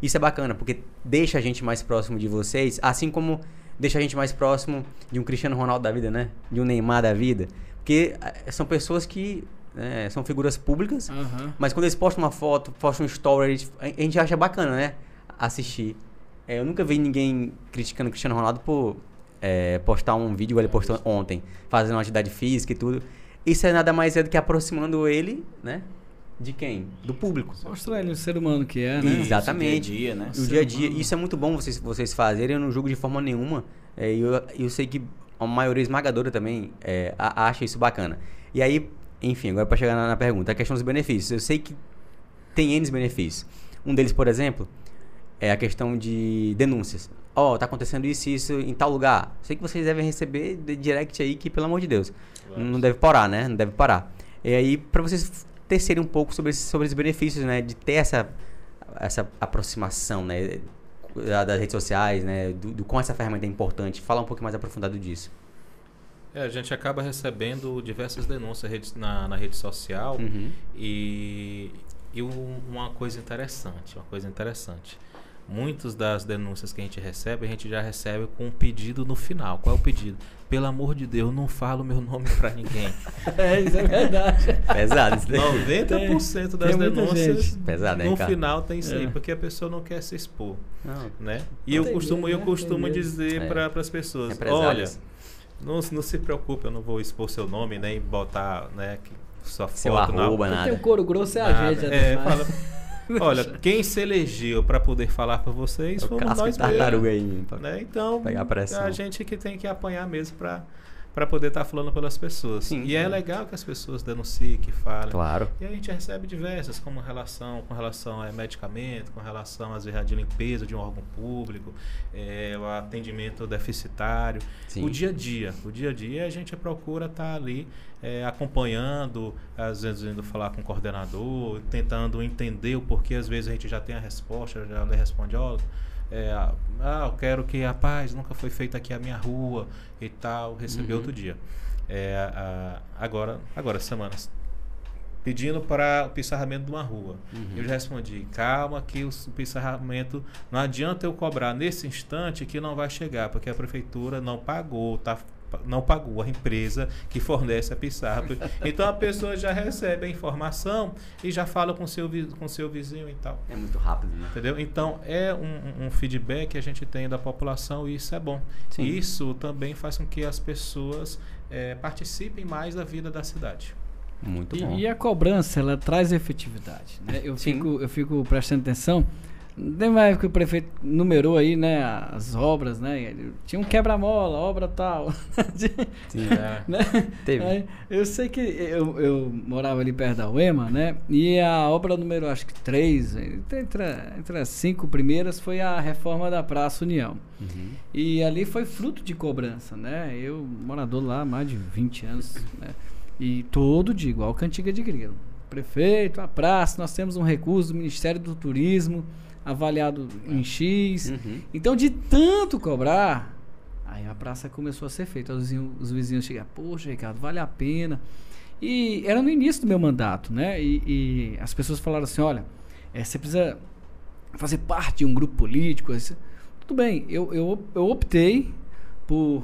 Isso é bacana, porque deixa a gente mais próximo de vocês, assim como deixa a gente mais próximo de um Cristiano Ronaldo da vida, né? De um Neymar da vida. Porque eh, são pessoas que né, são figuras públicas, uhum. mas quando eles postam uma foto, postam um story, a gente acha bacana, né? Assistir. É, eu nunca vi ninguém criticando o Cristiano Ronaldo por é, postar um vídeo igual ele postou ontem, fazendo uma atividade física e tudo. Isso é nada mais é do que aproximando ele, né? De quem? Do público. Mostra ele o ser humano que é, né? Exatamente. O dia a dia, né? O dia a dia. Isso é muito bom vocês, vocês fazerem. Eu não julgo de forma nenhuma. É, eu, eu sei que a maioria esmagadora também é, acha isso bacana. E aí, enfim, agora para chegar na, na pergunta, a questão dos benefícios. Eu sei que tem N benefícios. Um deles, por exemplo, é a questão de denúncias. Ó, tá acontecendo isso e isso em tal lugar. Sei que vocês devem receber de direct aí que, pelo amor de Deus, não deve parar, né? Não deve parar. E aí, para vocês tecerem um pouco sobre, esses- sobre os benefícios, né? De ter essa, essa aproximação, né? da- Das redes sociais, né? Do, do quão essa ferramenta é importante. Falar um pouco mais aprofundado disso. É, a gente acaba recebendo diversas denúncias na, na rede social Uhum. e, e um- uma coisa interessante, uma coisa interessante. Muitas das denúncias que a gente recebe, a gente já recebe com um pedido no final. Qual é o pedido? Pelo amor de Deus, não fala o meu nome pra ninguém. É, isso é verdade. Pesado isso daí. 90% das tem denúncias gente. Pesado, hein, no cara? final tem isso aí, É. porque a pessoa não quer se expor, Não, né? E eu Tem costumo, medo, eu né? costumo Tem medo. dizer É. para as pessoas, olha, represálias. não, não se preocupe, eu não vou expor seu nome nem botar, né, que sua Seu foto não. arroba, Quem tem nada. o couro grosso é a Nada. gente. É, Ademar. fala, olha, quem se elegeu para poder falar para vocês O fomos nós de tartaruga mesmos, aí. né? Então, Pegar a pressão. a gente que tem que apanhar mesmo para para poder estar falando pelas pessoas. Sim. e é legal que as pessoas denunciem, que falem. Claro. E a gente recebe diversas, como relação, com relação a medicamento, com relação às vezes de limpeza de um órgão público, é, o atendimento deficitário, Sim. o dia a dia. O dia a dia a gente procura estar ali é, acompanhando, às vezes indo falar com o coordenador, tentando entender o porquê, às vezes a gente já tem a resposta, já responde, ó, é, ah, eu quero que a paz nunca foi feita aqui a minha rua e tal, recebi Uhum. outro dia. É, a- agora, agora, semanas pedindo para o pissarramento de uma rua. Uhum. Eu já respondi, calma que o pissarramento, não adianta eu cobrar nesse instante que não vai chegar, porque a prefeitura não pagou, tá, não pagou a empresa que fornece a pissarra. Então a pessoa já recebe a informação e já fala com seu com seu vizinho e tal. É muito rápido, né? Entendeu? Então é um, um feedback que a gente tem da população e isso é bom. Sim. Isso também faz com que as pessoas eh, participem mais da vida da cidade. Muito bom. E, e a cobrança, ela traz efetividade. Né? Eu, Sim. fico, eu fico prestando atenção. Tem uma época que o prefeito numerou aí, né, as obras, né? Tinha um quebra-mola, obra tal. Sim. É. né? Teve. Aí, eu sei que eu, eu morava ali perto da UEMA, né? E a obra número, acho que três, entre, entre as cinco primeiras, foi a reforma da Praça União. Uhum. E ali foi fruto de cobrança, né? Eu, morador lá há mais de 20 anos, né? E todo dia, igual cantiga de grilo. Prefeito, a praça, nós temos um recurso do Ministério do Turismo, avaliado em X. Uhum. Então, de tanto cobrar, aí a praça começou a ser feita. Os vizinhos, os vizinhos chegaram, poxa, Ricardo, vale a pena. E era no início do meu mandato, né? E, e as pessoas falaram assim: olha, eh, você precisa fazer parte de um grupo político. Esse- Tudo bem, eu, eu, eu optei por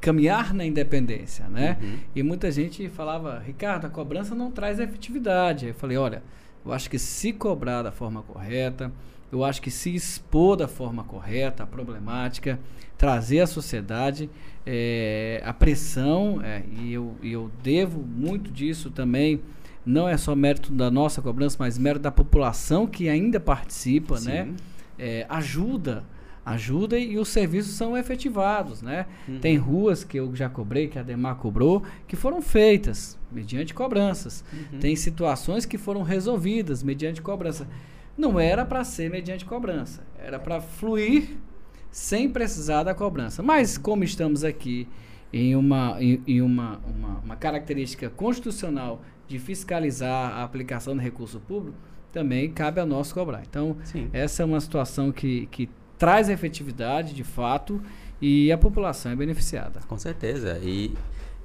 caminhar na independência, né? Uhum. E muita gente falava, Ricardo, a cobrança não traz efetividade. Eu falei, olha, eu acho que se cobrar da forma correta, eu acho que se expor da forma correta a problemática, trazer à sociedade eh, a pressão, eh, e eu, e eu devo muito disso também, não é só mérito da nossa cobrança, mas mérito da população que ainda participa, né? Sim. é, ajuda, ajuda e os serviços são efetivados, né? Uhum. Tem ruas que eu já cobrei, que a Demar cobrou, que foram feitas mediante cobranças. Uhum. Tem situações que foram resolvidas mediante cobrança. Não era para ser mediante cobrança, era para fluir sem precisar da cobrança. Mas como estamos aqui em uma, em, em uma, uma, uma característica constitucional de fiscalizar a aplicação do recurso público, também cabe a nós cobrar. Então, Sim. essa é uma situação que, que traz efetividade, de fato, e a população é beneficiada. Com certeza. E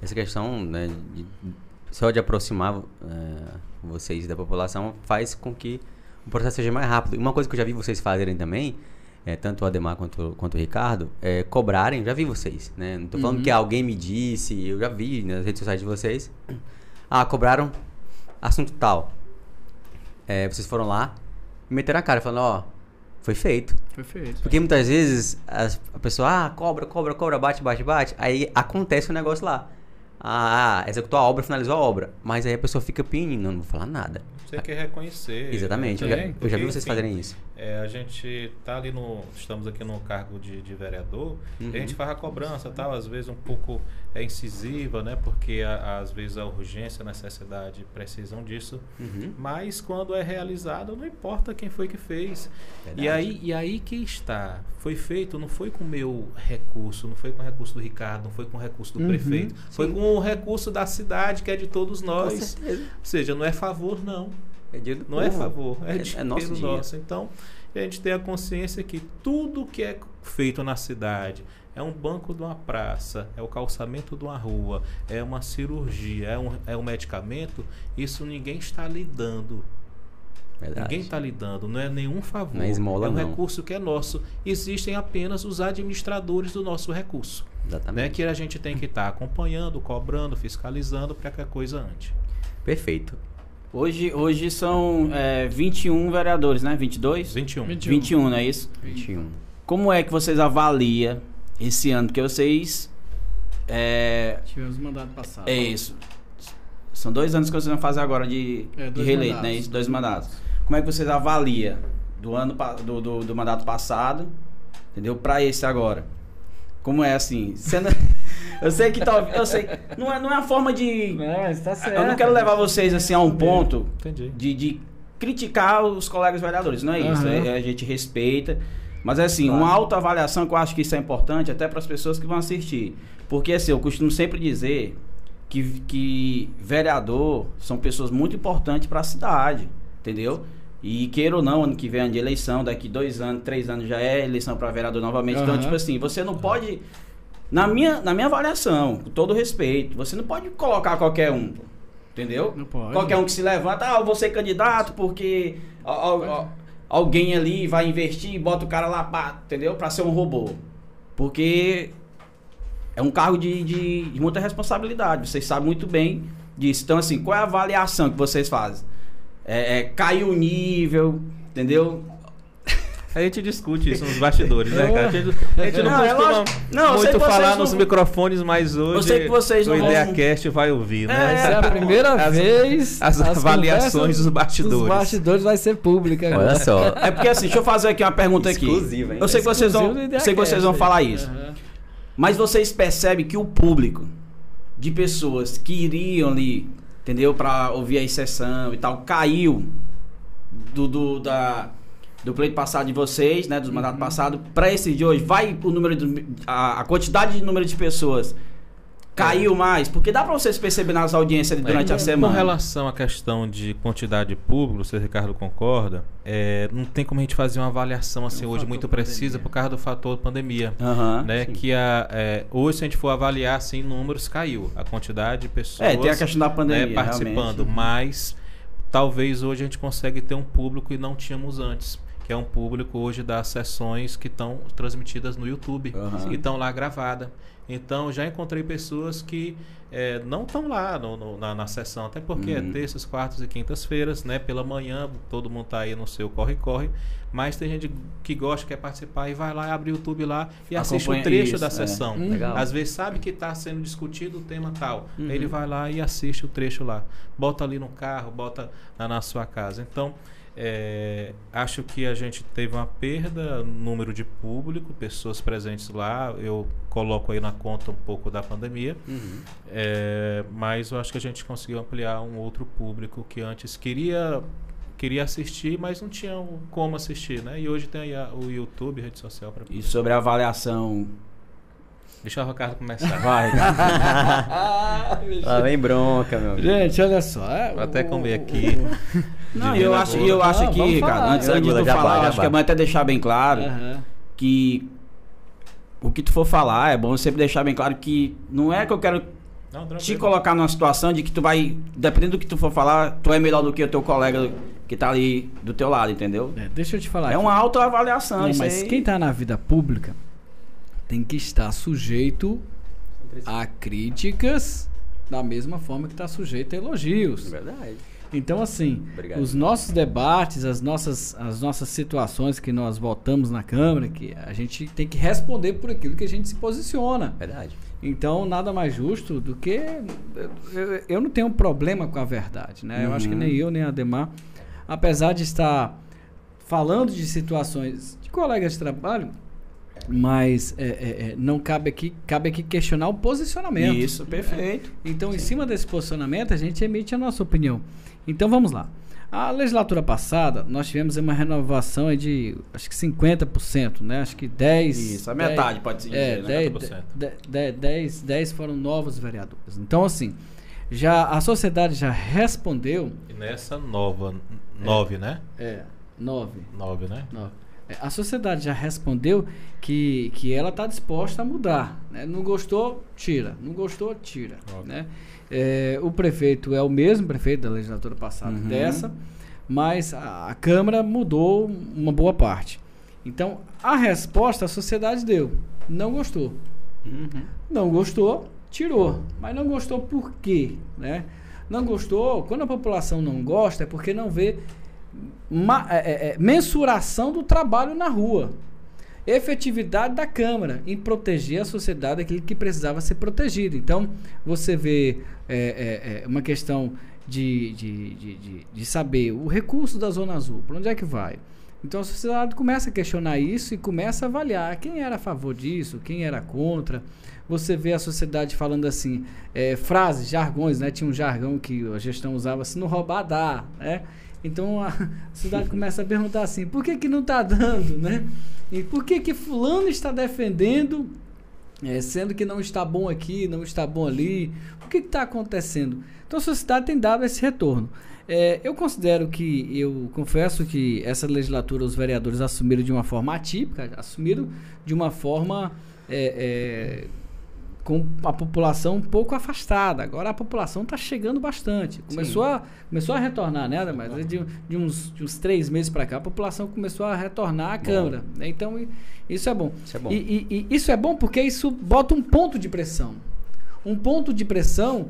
essa questão né, de, só de aproximar eh, vocês da população faz com que o processo seja mais rápido. E Uma coisa que eu já vi vocês fazerem também, eh, tanto o Ademar quanto, quanto o Ricardo, é cobrarem, já vi vocês, né? Não tô falando Uhum. que alguém me disse, eu já vi nas redes sociais de vocês. Ah, cobraram assunto tal. Eh, vocês foram lá e meteram a cara, falando, ó, foi feito. Foi feito. Porque muitas vezes as- a pessoa, ah, cobra, cobra, cobra, bate, bate, bate. Aí acontece o negócio lá. Ah, ah, executou a obra, finalizou a obra. Mas aí a pessoa fica pinindo, não, não vou falar nada. Você quer reconhecer. Exatamente, eu né? já, eu já vi vocês fazerem isso. É, a gente tá ali no. Estamos aqui no cargo de, de vereador, Uhum. a gente faz a cobrança, tal, às vezes um pouco é incisiva, né? Porque a- às vezes a urgência, a necessidade precisam disso. Uhum. Mas quando é realizado, não importa quem foi que fez. E aí, e aí que está. Foi feito, não foi com o meu recurso, não foi com o recurso do Ricardo, não foi com o recurso do Uhum, prefeito. Foi sim. com o recurso da cidade, que é de todos nós. Ou seja, não é favor, não. É dinheiro do Não é povo. favor, é, É- dinheiro é nosso dinheiro. nosso. Então, a gente tem a consciência que tudo que é feito na cidade é um banco de uma praça, é o calçamento de uma rua, é uma cirurgia, é um, é um medicamento, isso ninguém está lhe dando. Verdade. Ninguém está lhe dando, não é nenhum favor. Não é esmola, um não. recurso que é nosso. Existem apenas os administradores do nosso recurso. Né, Exatamente. que a gente tem que estar acompanhando, cobrando, fiscalizando para que a coisa ande. Perfeito. Hoje, hoje são é, 21 vereadores, né? 22? 21. 21. 21, não é isso? 21. Como é que vocês avaliam esse ano? Porque vocês. É, Tivemos mandado passado. é isso. São dois anos que vocês vão fazer agora de, É, de reeleito, mandatos. né? Isso, dois mandatos. Como é que vocês avaliam do ano do, do, do mandato passado, entendeu? Pra esse agora? Como é assim? Sendo... eu sei que talvez. Eu sei. Não é, não é a forma de. Não, mas tá certo. Eu não quero levar vocês assim a um ponto Entendi. de, de criticar os colegas vereadores, não é isso. Aham. É- a gente respeita. Mas é assim, Claro. uma autoavaliação que eu acho que isso é importante até para as pessoas que vão assistir. Porque assim, eu costumo sempre dizer que, que vereador são pessoas muito importantes para a cidade, entendeu? E queira ou não, ano que vem é ano de eleição, daqui dois anos, três anos já é eleição para vereador novamente. Então, Aham. tipo assim, você não pode. Na minha, na minha avaliação, com todo respeito, você não pode colocar qualquer um. Entendeu? Não pode. Qualquer um que se levanta, ah, eu vou ser candidato porque al- al- alguém ali vai investir e bota o cara lá, pá, entendeu? Pra ser um robô. Porque é um cargo de, de, de muita responsabilidade. Vocês sabem muito bem disso. Então, assim, qual é a avaliação que vocês fazem? É, é caiu o nível, entendeu? A gente discute isso nos bastidores, né, cara? A gente, a gente não, Não, é costuma. Não, muito falar não- nos microfones, mas hoje Eu sei que vocês o não vão- IdeaCast vai ouvir, né? Essa é a primeira As- vez. as avaliações conversas dos bastidores. Dos bastidores vai ser pública agora. Olha só. É porque assim, deixa eu fazer aqui uma pergunta aqui. Exclusiva, hein? Eu sei que vocês vão, sei que vocês vão falar isso. Aham. Mas vocês percebem que o público de pessoas que iriam ali, entendeu? Pra ouvir a exceção e tal, caiu do, do, da, do pleito passado de vocês, né? Dos mandatos passados, pra esse de hoje. Vai o número de, a, a quantidade de número de pessoas caiu mais? Porque dá pra vocês perceber nas audiências ali durante É, a semana. Com relação à questão de quantidade de público, se o Ricardo concorda, é, não tem como a gente fazer uma avaliação assim É um hoje muito pandemia. precisa por causa do fator pandemia. Aham. né, sim. que a, é, hoje, se a gente for avaliar assim, números caiu. A quantidade de pessoas É, tem a questão da pandemia, né, participando. realmente. Mas talvez hoje a gente consegue ter um público que não tínhamos antes. Que é um público hoje das sessões que estão transmitidas no YouTube Aham. e estão lá gravadas. Então já encontrei pessoas que é, não estão lá no- no- na, na sessão, até porque Uhum. é terças, quartas e quintas-feiras, né? Pela manhã, todo mundo tá aí no seu corre-corre. Mas tem gente que gosta, quer participar e vai lá, abre o YouTube lá e assiste um Acompanha trecho isso, da é. sessão. Hum. Às vezes sabe que está sendo discutido o tema tal. Uhum. Ele vai lá e assiste o trecho lá. Bota ali no carro, bota na, na sua casa. Então, é, acho que a gente teve uma perda no número de público, pessoas presentes lá. Eu coloco aí na conta um pouco da pandemia. Uhum. É, mas eu acho que a gente conseguiu ampliar um outro público que antes queria queria assistir, mas não tinha como assistir, né? E hoje tem o YouTube, rede social para E sobre a avaliação. Deixa o Ricardo começar. Vai, Lá vem bronca, meu amigo. Gente, olha só. é, Vou até comer aqui. Não, eu acho, eu acho Não, que, Ricardo, falar, antes, né? antes de tu falar, acho que é bom até deixar bem claro Aham. que o que tu for falar, é bom sempre deixar bem claro que não é que eu quero Não, te colocar numa situação de que tu vai, dependendo do que tu for falar, tu é melhor do que o teu colega que tá ali do teu lado, entendeu? É, deixa eu te falar. É aqui. uma autoavaliação, Não, isso mas aí. quem tá na vida pública tem que estar sujeito a críticas da mesma forma que está sujeito a elogios. Verdade. Então, assim, Obrigado. os nossos debates, as nossas, as nossas situações que nós votamos na Câmara, que a gente tem que responder por aquilo que a gente se posiciona. Verdade. Então, nada mais justo do que. Eu, eu não tenho um problema com a verdade, né? Eu acho que Uhum. nem eu, nem a Ademar. Apesar de estar falando de situações de colegas de trabalho, mas é, é, é, não cabe aqui, cabe aqui questionar o posicionamento. Isso, perfeito. É. Então, Sim. em cima desse posicionamento, a gente emite a nossa opinião. Então, vamos lá. A legislatura passada, nós tivemos uma renovação de acho que 50%, né? Acho que 10. Isso, a metade, 10, pode se dizer, é, né? 10, 10, 10, foram novos vereadores. Então, assim, já a sociedade já respondeu. E nessa nova, 9, é, né? É, 9. 9, né? 9. A sociedade já respondeu que, que ela está disposta a mudar. né? Não gostou, tira. Não gostou, tira. Né? É, o prefeito é o mesmo prefeito da legislatura passada Uhum. dessa, mas a, a Câmara mudou uma boa parte. Então, a resposta a sociedade deu. Não gostou. Uhum. Não gostou, tirou. Mas não gostou por quê? Né? Não gostou, quando a população não gosta, é porque não vê é, é, é, mensuração do trabalho na rua. Efetividade da Câmara em proteger a sociedade daquilo que precisava ser protegido. Então, você vê é, é, é, uma questão de, de, de, de, saber o recurso da Zona Azul, para onde é que vai? Então a sociedade começa a questionar isso e começa a avaliar quem era a favor disso, quem era contra. Você vê a sociedade falando assim, é, frases, jargões, né? Tinha um jargão que a gestão usava, se não roubar, dá, né? Então a sociedade começa a perguntar assim, por que que não está dando, né? E por que que fulano está defendendo, é, sendo que não está bom aqui, não está bom ali? O que está acontecendo? Então a sociedade tem dado esse retorno. É, eu considero que, eu confesso que essa legislatura os vereadores assumiram de uma forma atípica, assumiram de uma forma é, é, com a população um pouco afastada. Agora a população está chegando bastante. Começou a, começou a retornar, né, mas de, de, uns, de uns três meses para cá, a população começou a retornar à Câmara. né? Então isso é bom. Isso é bom. E, e- e isso é bom porque isso bota um ponto de pressão. Um ponto de pressão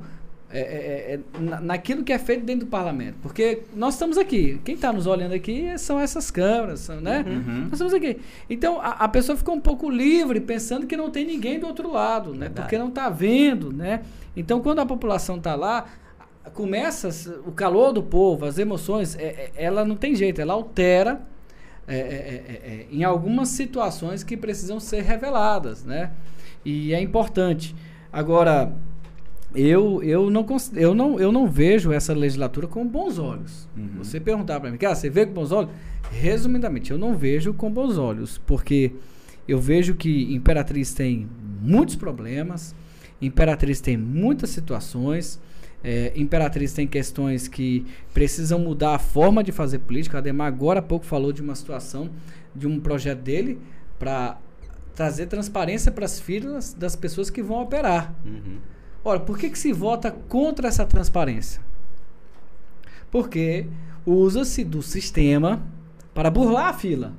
é, é, é, na- naquilo que é feito dentro do parlamento. Porque nós estamos aqui. Quem está nos olhando aqui são essas câmaras, são, né? Uhum. Nós estamos aqui. Então a, a pessoa ficou um pouco livre, pensando que não tem ninguém do outro lado, né? Verdade. Porque não está vendo, né? Então quando a população está lá, começa o calor do povo, as emoções, é- é- ela não tem jeito, ela altera é, é, é, é, em algumas situações que precisam ser reveladas, né? E é importante. Agora, eu, eu, não, eu, não, eu não vejo essa legislatura com bons olhos. Uhum. Você perguntar para mim, cara, você vê com bons olhos? Resumidamente, eu não vejo com bons olhos, porque eu vejo que Imperatriz tem muitos problemas, Imperatriz tem muitas situações, é, Imperatriz tem questões que precisam mudar a forma de fazer política. Ademar agora há pouco falou de uma situação, de um projeto dele para trazer transparência para as filas das pessoas que vão operar. Uhum. Ora, por que, que se vota contra essa transparência? Porque usa-se do sistema para burlar a fila.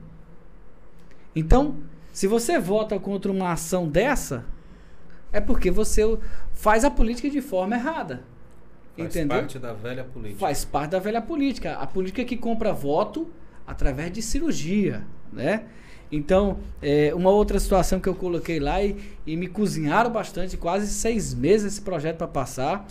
Então, se você vota contra uma ação dessa, é porque você faz a política de forma errada. Faz entendeu? parte da velha política. Faz parte da velha política. A política que compra voto através de cirurgia, né? Então, é, uma outra situação que eu coloquei lá e, e me cozinharam bastante, quase seis meses esse projeto para passar,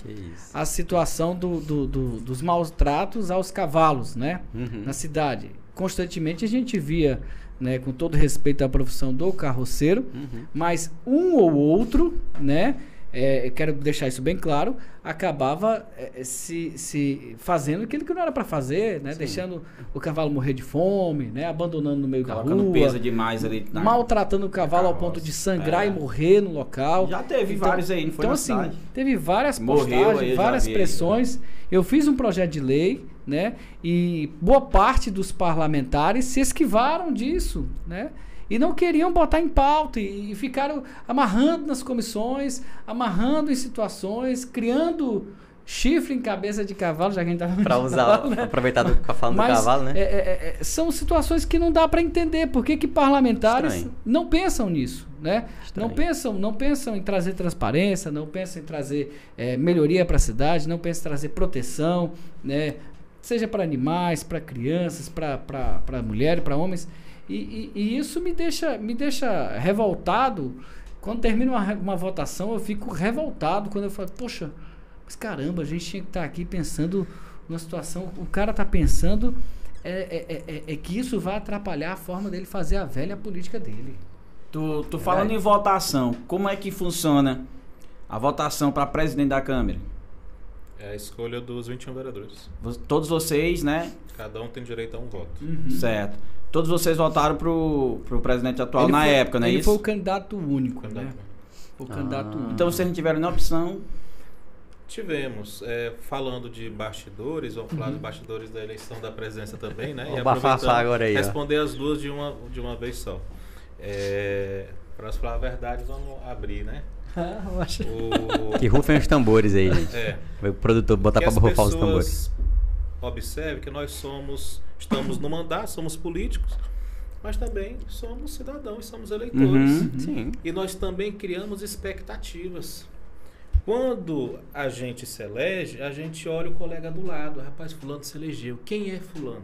a situação do, do- do- dos maus tratos aos cavalos, né? Uhum. Na cidade. Constantemente a gente via, né, com todo respeito à profissão do carroceiro, Uhum. mas um ou outro, né? É, eu quero deixar isso bem claro, acabava é, se, se fazendo aquilo que não era para fazer, né? Sim. Deixando o cavalo morrer de fome, né? Abandonando no meio da Colocando rua, peso demais ali. na- maltratando o cavalo ao carroça. ponto de sangrar É. e morrer no local. Já teve Então- vários aí, não foi então, assim, cidade? teve várias Morreu postagens, várias pressões. Eu fiz um projeto de lei, né? E boa parte dos parlamentares se esquivaram disso, né? E não queriam botar em pauta e, e ficaram amarrando nas comissões, amarrando em situações, criando chifre em cabeça de cavalo, já que a gente tava Pra usar, né? aproveitar do, falando do Mas cavalo, né? é, é, é, são situações que não dá para entender. Por que, que parlamentares Estranho. não pensam nisso, né? Estranho. Não pensam, não pensam em trazer transparência, não pensam em trazer é, melhoria para a cidade, não pensam em trazer proteção, né? Seja para animais, para crianças, para mulheres, para homens. E, e- e isso me deixa, me deixa revoltado. Quando termina uma, uma votação, eu fico revoltado quando eu falo, poxa, mas caramba, a gente tinha que estar aqui pensando numa situação. O cara está pensando é, é, é, é que isso vai atrapalhar a forma dele fazer a velha política dele. Tu, tu falando em votação, como é que funciona a votação para presidente da Câmara? É a escolha dos 21 vereadores. Todos vocês, né? Cada um tem direito a um voto. Certo. Todos vocês votaram pro, pro presidente atual Ele na foi- época, não é ele isso? foi o candidato único, Candidato. né? O candidato Ah. único. Então vocês não tiveram nem opção. Tivemos, é, falando de bastidores, vamos falar de bastidores da eleição da presidência também, né? Vamos E aproveitando, agora aí, ó. Responder as duas de uma, de uma vez só. É, Para falar a verdade, vamos abrir, né? Ah, eu acho- O, Que rufem os tambores aí, gente. é, O produtor botar as rufar os tambores. observem que nós somos, estamos no mandato, somos políticos, mas também somos cidadãos, somos eleitores. Uhum. Sim. E nós também criamos expectativas. Quando a gente se elege, a gente olha o colega do lado. Rapaz, fulano se elegeu. Quem é fulano?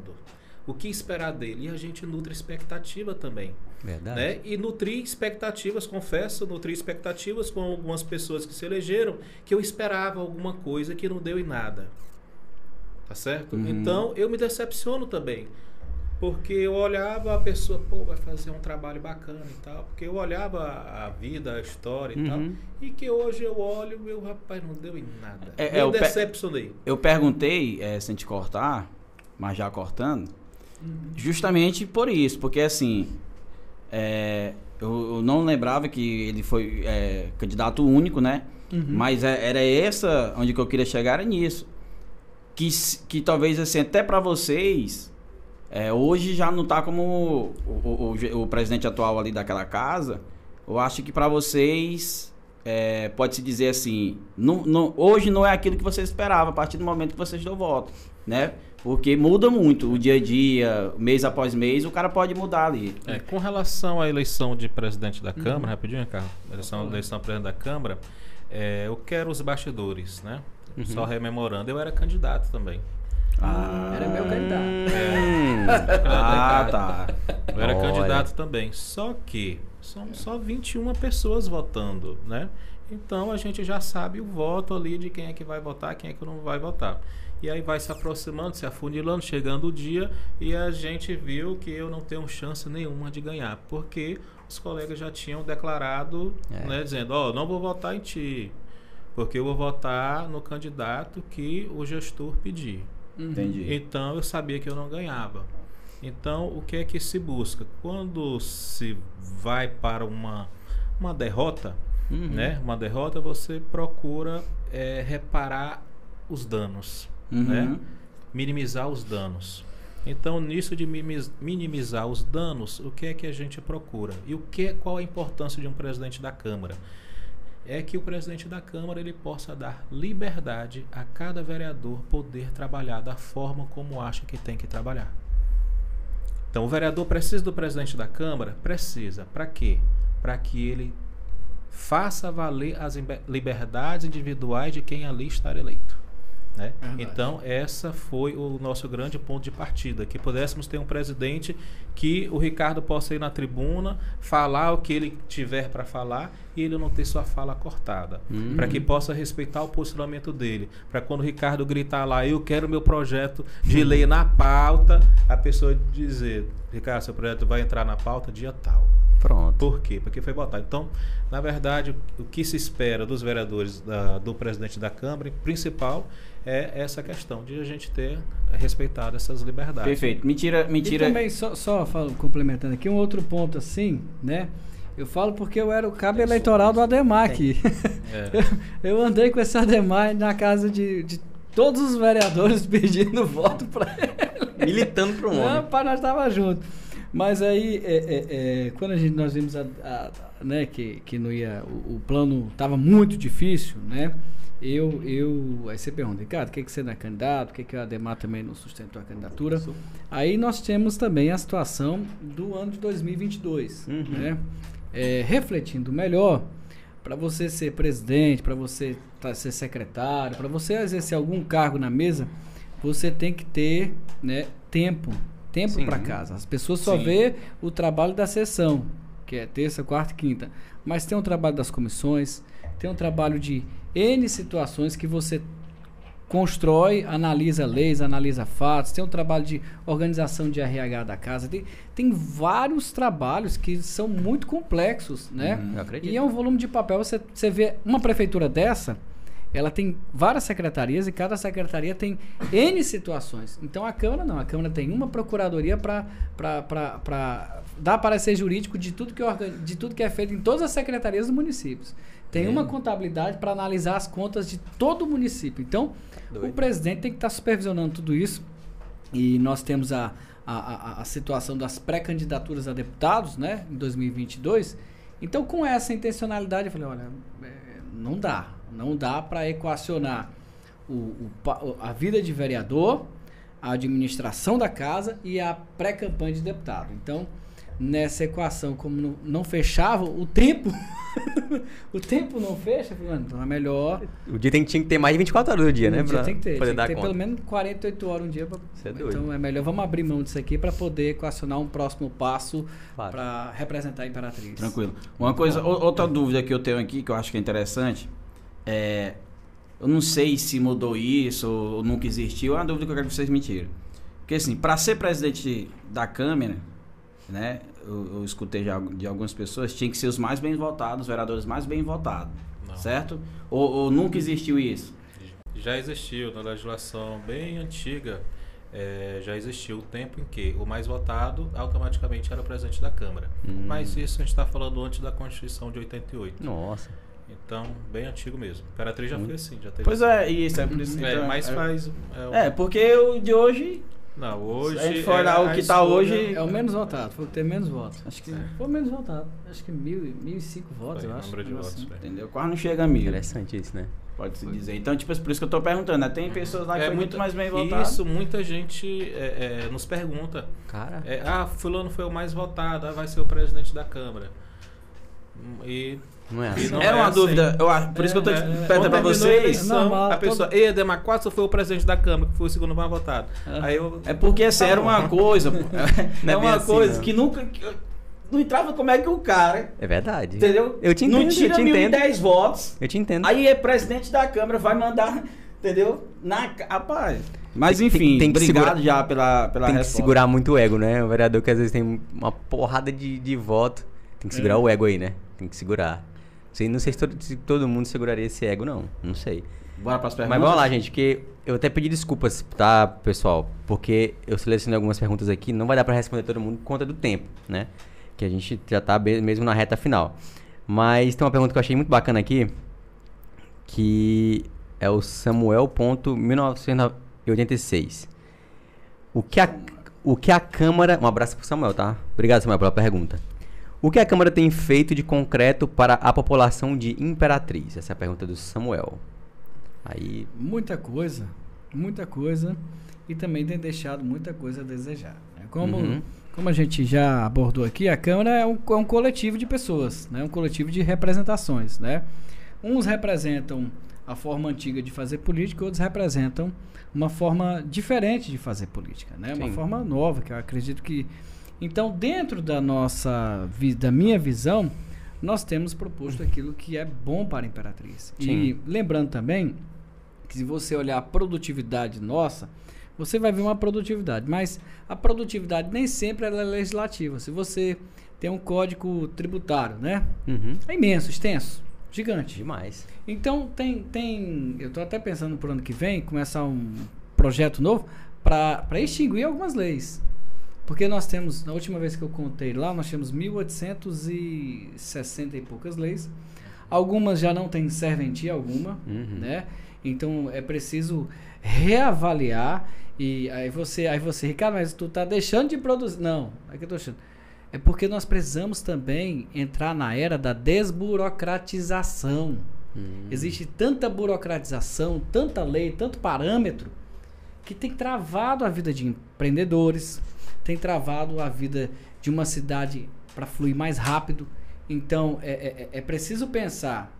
O que esperar dele? E a gente nutre expectativa também. Verdade. Né? E nutri expectativas, confesso, nutri expectativas com algumas pessoas que se elegeram que eu esperava alguma coisa que não deu em nada. Tá certo? Uhum. Então eu me decepciono também. Porque eu olhava a pessoa, pô, vai fazer um trabalho bacana e tal. Porque eu olhava a vida, a história e tal. Uhum. E que hoje eu olho, meu rapaz, não deu em nada. É- é eu pe- decepcionei. Eu perguntei, é, sem te cortar, mas já cortando, justamente por isso, porque assim, é, eu, eu não lembrava que ele foi é, candidato único, né? Uhum. Mas é- era essa onde que eu queria chegar era nisso. Que, que talvez assim, até para vocês, é, hoje já não tá como o, o, o- presidente atual ali daquela casa. Eu acho que para vocês é, pode se dizer assim, não, não- hoje não é aquilo que você esperava a partir do momento que vocês dão voto, né? Porque muda muito o dia a dia, mês após mês, o cara pode mudar ali. É, com relação à eleição de presidente da Uhum. Câmara, rapidinho, Carlos. Eleição, eleição de presidente da Câmara, é, eu quero os bastidores, né? Uhum. Só rememorando, eu era candidato também. Ah, Era meu candidato. Hum. Ah, tá. Eu era Olha. candidato também. Só que são só 21 pessoas votando, né? Então a gente já sabe o voto ali de quem é que vai votar, quem é que não vai votar. E aí vai se aproximando, se afunilando, chegando o dia e a gente viu que eu não tenho chance nenhuma de ganhar, porque os colegas já tinham declarado, É. né, dizendo, ó, não vou votar em ti, porque eu vou votar no candidato que o gestor pedir. Entendi. Então eu sabia que eu não ganhava. Então o que é que se busca? Quando se vai para uma, uma derrota, Uhum. né? Uma derrota, você procura é, reparar os danos, Uhum. né? Minimizar os danos. Então, nisso de minimizar os danos, o que é que a gente procura? E o que, qual a importância de um presidente da Câmara? É que o presidente da Câmara ele possa dar liberdade a cada vereador poder trabalhar da forma como acha que tem que trabalhar. Então, o vereador precisa do presidente da Câmara? Precisa. Para quê? Para que ele faça valer as liberdades individuais de quem ali está eleito. Né? Então, essa foi o nosso grande ponto de partida, que pudéssemos ter um presidente que o Ricardo possa ir na tribuna, falar o que ele tiver para falar e ele não ter sua fala cortada, Uhum. para que possa respeitar o posicionamento dele, para quando o Ricardo gritar lá, eu quero meu projeto de lei na pauta, a pessoa dizer, Ricardo, seu projeto vai entrar na pauta dia tal. Pronto. Por quê? Porque foi votado. Então, na verdade, o que se espera dos vereadores, da- do presidente da Câmara, principal, é essa questão de a gente ter respeitado essas liberdades. Perfeito. Me tira, me E também, só, só falo- complementando aqui, um outro ponto assim, né? Eu falo porque eu era o cabo eleitoral do Ademar aqui. É. Eu andei com esse Ademar na casa de, de todos os vereadores pedindo voto pra ele. Militando pro Não, homem. pai, nós tava junto. Mas aí, é, é, é, quando a gente, nós vimos a, a- a- né, que, que não ia, o, o plano estava muito difícil, né? Eu, eu, aí você pergunta, Ricardo, o que, que você não é candidato? Por que, que o Ademar também não sustentou a candidatura? Aí nós temos também a situação do ano de 2022, Uhum. né? É, refletindo melhor, para você ser presidente, para você tá- ser secretário, para você exercer algum cargo na mesa, você tem que ter né, tempo, tempo para casa. As pessoas só Sim. vê o trabalho da sessão, que é terça, quarta e quinta, mas tem um trabalho das comissões, tem um trabalho de N situações que você constrói, analisa leis, analisa fatos, tem um trabalho de organização de RH da casa, tem, tem vários trabalhos que são muito complexos, né? Eu acredito. E é um volume de papel. Você, você vê uma prefeitura dessa, ela tem várias secretarias e cada secretaria tem N situações. Então a Câmara não, a Câmara tem uma procuradoria para dar parecer jurídico de tudo, que organ, de tudo que é feito em todas as secretarias dos municípios. Tem É. uma contabilidade para analisar as contas de todo o município. Então, Doido. o presidente tem que estar supervisionando tudo isso. E nós temos a, a, a, a situação das pré-candidaturas a deputados, né, em 2022. Então, com essa intencionalidade, eu falei: olha, é, não dá. Não dá para equacionar o, o a vida de vereador, a administração da casa e a pré-campanha de deputado. Então, nessa equação, como não, não fechava o tempo, o tempo não fecha, então é melhor O dia tem, tinha que ter mais de 24 horas do dia, né? dia tem que ter, poder tem que ter conta. pelo menos 48 horas um dia. Pra... Você é doido. Então é melhor, vamos abrir mão disso aqui para poder equacionar um próximo passo Claro. para representar a Imperatriz. Tranquilo. Uma coisa, o- outra dúvida que eu tenho aqui, que eu acho que é interessante, é. Eu não sei se mudou isso ou nunca existiu, é uma dúvida que eu quero que vocês me tirem. Porque assim, para ser presidente da Câmara, né? Eu, eu escutei já de algumas pessoas, tinha que ser os mais bem votados, os vereadores mais bem votados. Não. Certo? Ou, ou nunca existiu isso? Já existiu na legislação bem antiga, eh, já existiu o tempo em que o mais votado automaticamente era o presidente da Câmara. Hum. Mas isso a gente está falando antes da Constituição de 88. Nossa. Então, bem antigo mesmo. Imperatriz já foi assim, já teve Pois assim. é, isso, é por isso É, então, mas é- faz. É, o- É, porque o de hoje. Não, hoje. Se a gente for olhar é o a que tá escolha- hoje- É o menos votado, foi o que teve menos votos. Acho que. Foi o menos votado. Acho que mil, e- mil e cinco votos, Foi, eu acho. número de votos, assim. Entendeu? Quase não chega a mil. Interessante isso, né? Pode-se dizer. Então, tipo, por isso que eu tô perguntando, né? Tem pessoas lá que É foi muito muita- mais bem votadas. Isso, muita gente é, é, nos pergunta. Cara. É, ah, fulano foi o mais votado, ah, vai ser o presidente da Câmara. Hum, E Não é assim. não Era é uma assim. dúvida, eu acho- por isso que eu tô te É, perguntando quando pra vocês. eleição, Normal, a pessoa, ei, Ademar Quatro foi o presidente da Câmara, que foi o segundo mais votado. Ah. Aí eu. É porque essa Tá era bom. uma coisa, pô. Não é é uma assim, coisa não. que nunca. que eu- não entrava como é que o cara, É verdade. entendeu? Eu te não entendo, eu tira te mil e entendo. dez votos. Eu te entendo. Aí é presidente da Câmara, vai mandar, entendeu? Na, rapaz. Mas Tem- tem- enfim, tem que obrigado segurar- já pela, pela tem que resposta. segurar muito o ego, né? O vereador que às vezes tem uma porrada de, de voto. Tem que segurar É. o ego aí, né? Tem que segurar. Sei, não sei se todo, se todo mundo seguraria esse ego, não. Não sei. Bora pras perguntas? Mas vamos lá, gente, que eu até pedi desculpas, tá, pessoal? Porque eu selecionei algumas perguntas aqui, não vai dar pra responder todo mundo por conta do tempo, né? Que a gente já tá mesmo na reta final. Mas tem uma pergunta que eu achei muito bacana aqui, que é o Samuel.1986. O que a o que a Câmara, um abraço pro Samuel, tá? Obrigado, Samuel, pela pergunta. O que a Câmara tem feito de concreto para a população de Imperatriz? Essa é a pergunta do Samuel. Aí, Muita coisa, muita coisa. E também tem deixado muita coisa a desejar. né? Como, Uhum. como a gente já abordou aqui, a Câmara é um, é um coletivo de pessoas, né? um coletivo de representações. Né? Uns representam a forma antiga de fazer política, outros representam uma forma diferente de fazer política, né? Uma forma nova, que eu acredito que. Então, dentro da nossa, da minha visão, nós temos proposto aquilo que é bom para a Imperatriz. E Sim. lembrando também que se você olhar a produtividade nossa, você vai ver uma produtividade, mas a produtividade nem sempre é legislativa. Se você tem um código tributário, né? uhum, É imenso, extenso, gigante. demais. Então tem, tem, eu estou até pensando para o ano que vem começar um projeto novo para extinguir algumas leis. Porque nós temos, na última vez que eu contei lá, nós tínhamos 1860 e poucas leis. Algumas já não têm serventia alguma, Uhum. né? Então é preciso reavaliar e aí você, aí você, Ricardo, mas tu tá deixando de produzir. Não, é que eu tô achando. É porque nós precisamos também entrar na era da desburocratização. Hum. Existe tanta burocratização, tanta lei, tanto parâmetro, que tem travado a vida de empreendedores, tem travado a vida de uma cidade para fluir mais rápido. Então, é, é- é preciso pensar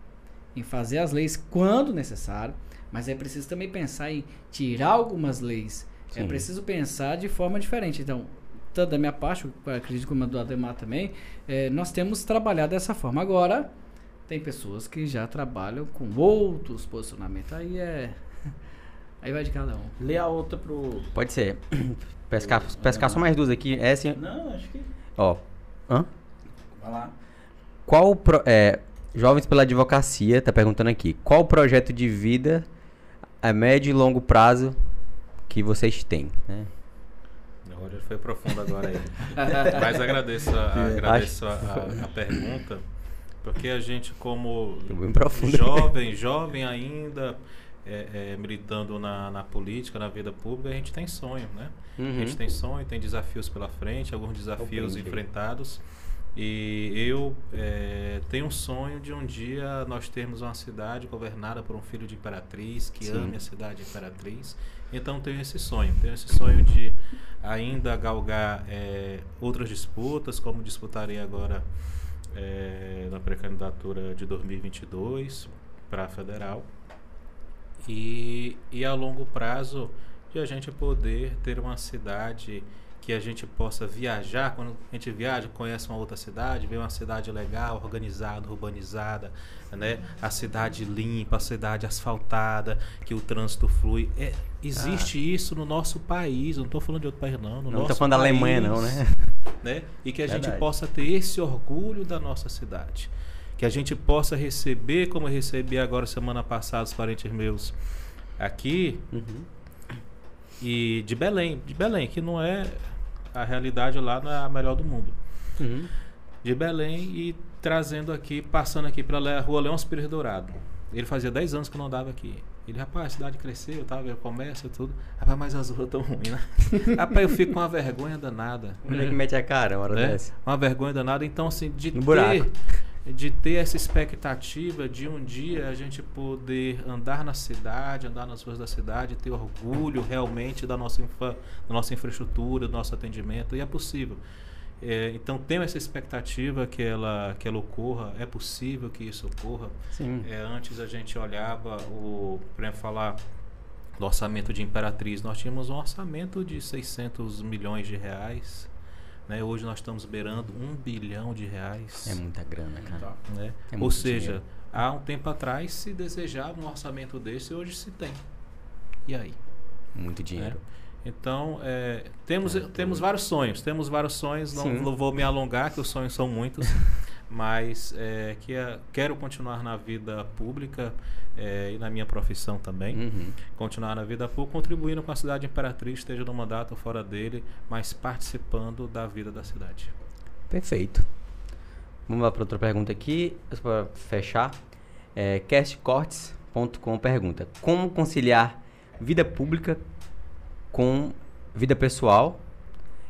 em fazer as leis quando necessário, mas é preciso também pensar em tirar algumas leis. É Sim. preciso pensar de forma diferente. Então, tanto da minha parte, eu acredito como a do Ademar também, é, nós temos trabalhado dessa forma. Agora, tem pessoas que já trabalham com outros posicionamentos. Aí é. Aí vai de cada um. Lê a outra pro. Pode ser. Pescar, pescar só mais duas aqui. Essa, Não, acho que. ó. Hã? Vai lá. Qual o pro- é, Jovens pela Advocacia tá perguntando aqui. Qual o projeto de vida a médio e longo prazo que vocês têm? né? O Roger foi profundo agora aí. Mas agradeço, a, agradeço a, a- a pergunta, porque a gente, como Foi bem profundo. jovem, jovem ainda, é, é, militando na, na política, na vida pública, a gente tem sonho, né? A Uhum. gente tem sonho, tem desafios pela frente, alguns desafios enfrentados. E eu é, tenho um sonho de um dia nós termos uma cidade governada por um filho de imperatriz, que Sim. ame a cidade de imperatriz. Então tenho esse sonho, tenho esse sonho de ainda galgar é, outras disputas, como disputarei agora é, na pré-candidatura de 2022 para a federal. E, e a longo prazo de a gente poder ter uma cidade que a gente possa viajar, quando a gente viaja, conhece uma outra cidade, vê uma cidade legal, organizada, urbanizada, né? A cidade limpa, a cidade asfaltada, que o trânsito flui. É, existe isso no nosso país, não estou falando de outro país não, no Não tô falando da país, Alemanha, não, né? né? E que a gente Verdade. possa ter esse orgulho da nossa cidade. Que a gente possa receber, como eu recebi agora semana passada, os parentes meus aqui, Uhum. e de Belém, de Belém, que não é a realidade lá, não é a melhor do mundo. Uhum. De Belém e trazendo aqui, passando aqui pela rua Leão Pires Dourado. Ele fazia 10 anos que não andava aqui. Ele, rapaz, a cidade cresceu, tá, comércio e tudo. Rapaz, mas as ruas tão ruins, né? rapaz, eu fico com uma vergonha danada. Onde é que mete a cara uma hora né? dessa? Uma vergonha danada. Então, assim, de No buraco. De ter essa expectativa de um dia a gente poder andar na cidade, andar nas ruas da cidade, ter orgulho realmente da nossa, infa, da nossa infraestrutura, do nosso atendimento, e é possível. É, então, tenho essa expectativa que ela, que ela ocorra, é possível que isso ocorra. Sim. É, antes a gente olhava o, por exemplo, falar do orçamento de Imperatriz, nós tínhamos um orçamento de 600 milhões de reais. Né? Hoje nós estamos beirando um bilhão de reais. É muita grana, cara. né? é Ou seja, dinheiro. há um tempo atrás se desejava um orçamento desse, hoje se tem. E aí? Muito dinheiro. Então, é, temos, temos vários sonhos, temos vários sonhos, não vou- vou me alongar, que os sonhos são muitos, mas é, que é- quero continuar na vida pública é, e na minha profissão também. Uhum. Continuar na vida pública, contribuindo com a cidade imperatriz, esteja no mandato ou fora dele, mas participando da vida da cidade. Perfeito. Vamos lá para outra pergunta aqui, para fechar. É, castcortes.com pergunta: Como conciliar vida pública com vida pessoal?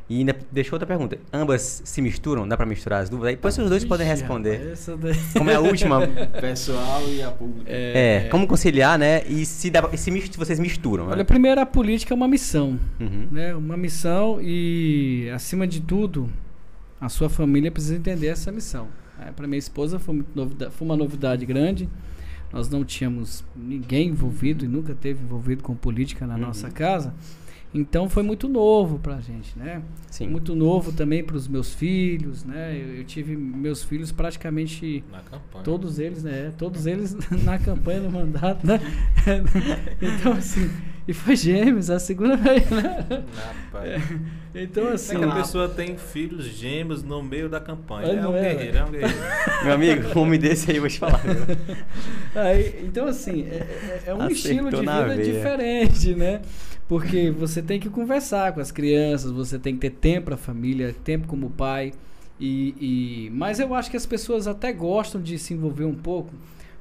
E ainda deixou outra pergunta: Ambas se misturam? Dá para misturar as dúvidas? Aí depois os dois podem Ixi, responder. rapaz, essa daí- Como é a última? Pessoal e a pública. é, como conciliar, né? E se, dá, se mis- vocês misturam. Olha, né? primeiro a política é uma missão, Uhum. né? Uma missão e, acima de tudo, a sua família precisa entender essa missão. Para minha esposa foi, foi uma novidade grande. Nós não tínhamos ninguém envolvido e nunca teve envolvido com política na Uhum. nossa casa. Então foi muito novo pra gente, né? Sim. Muito novo também para os meus filhos, né? Eu, eu tive meus filhos praticamente Na campanha. Todos eles, né? Todos eles na campanha do mandato, né? Então, assim, e foi gêmeos, a segunda vez, né? Rapaz. Então, assim. Assim, a pessoa tem filhos gêmeos no meio da campanha. É um é, guerreiro, é um guerreiro. Meu amigo, um homem desse aí eu vou te falar. Aí, então, assim, é, é- é um Acertou estilo de vida veia. diferente, né? Porque você tem que conversar com as crianças, você tem que ter tempo para a família, tempo como pai. E, e- mas eu acho que as pessoas até gostam de se envolver um pouco,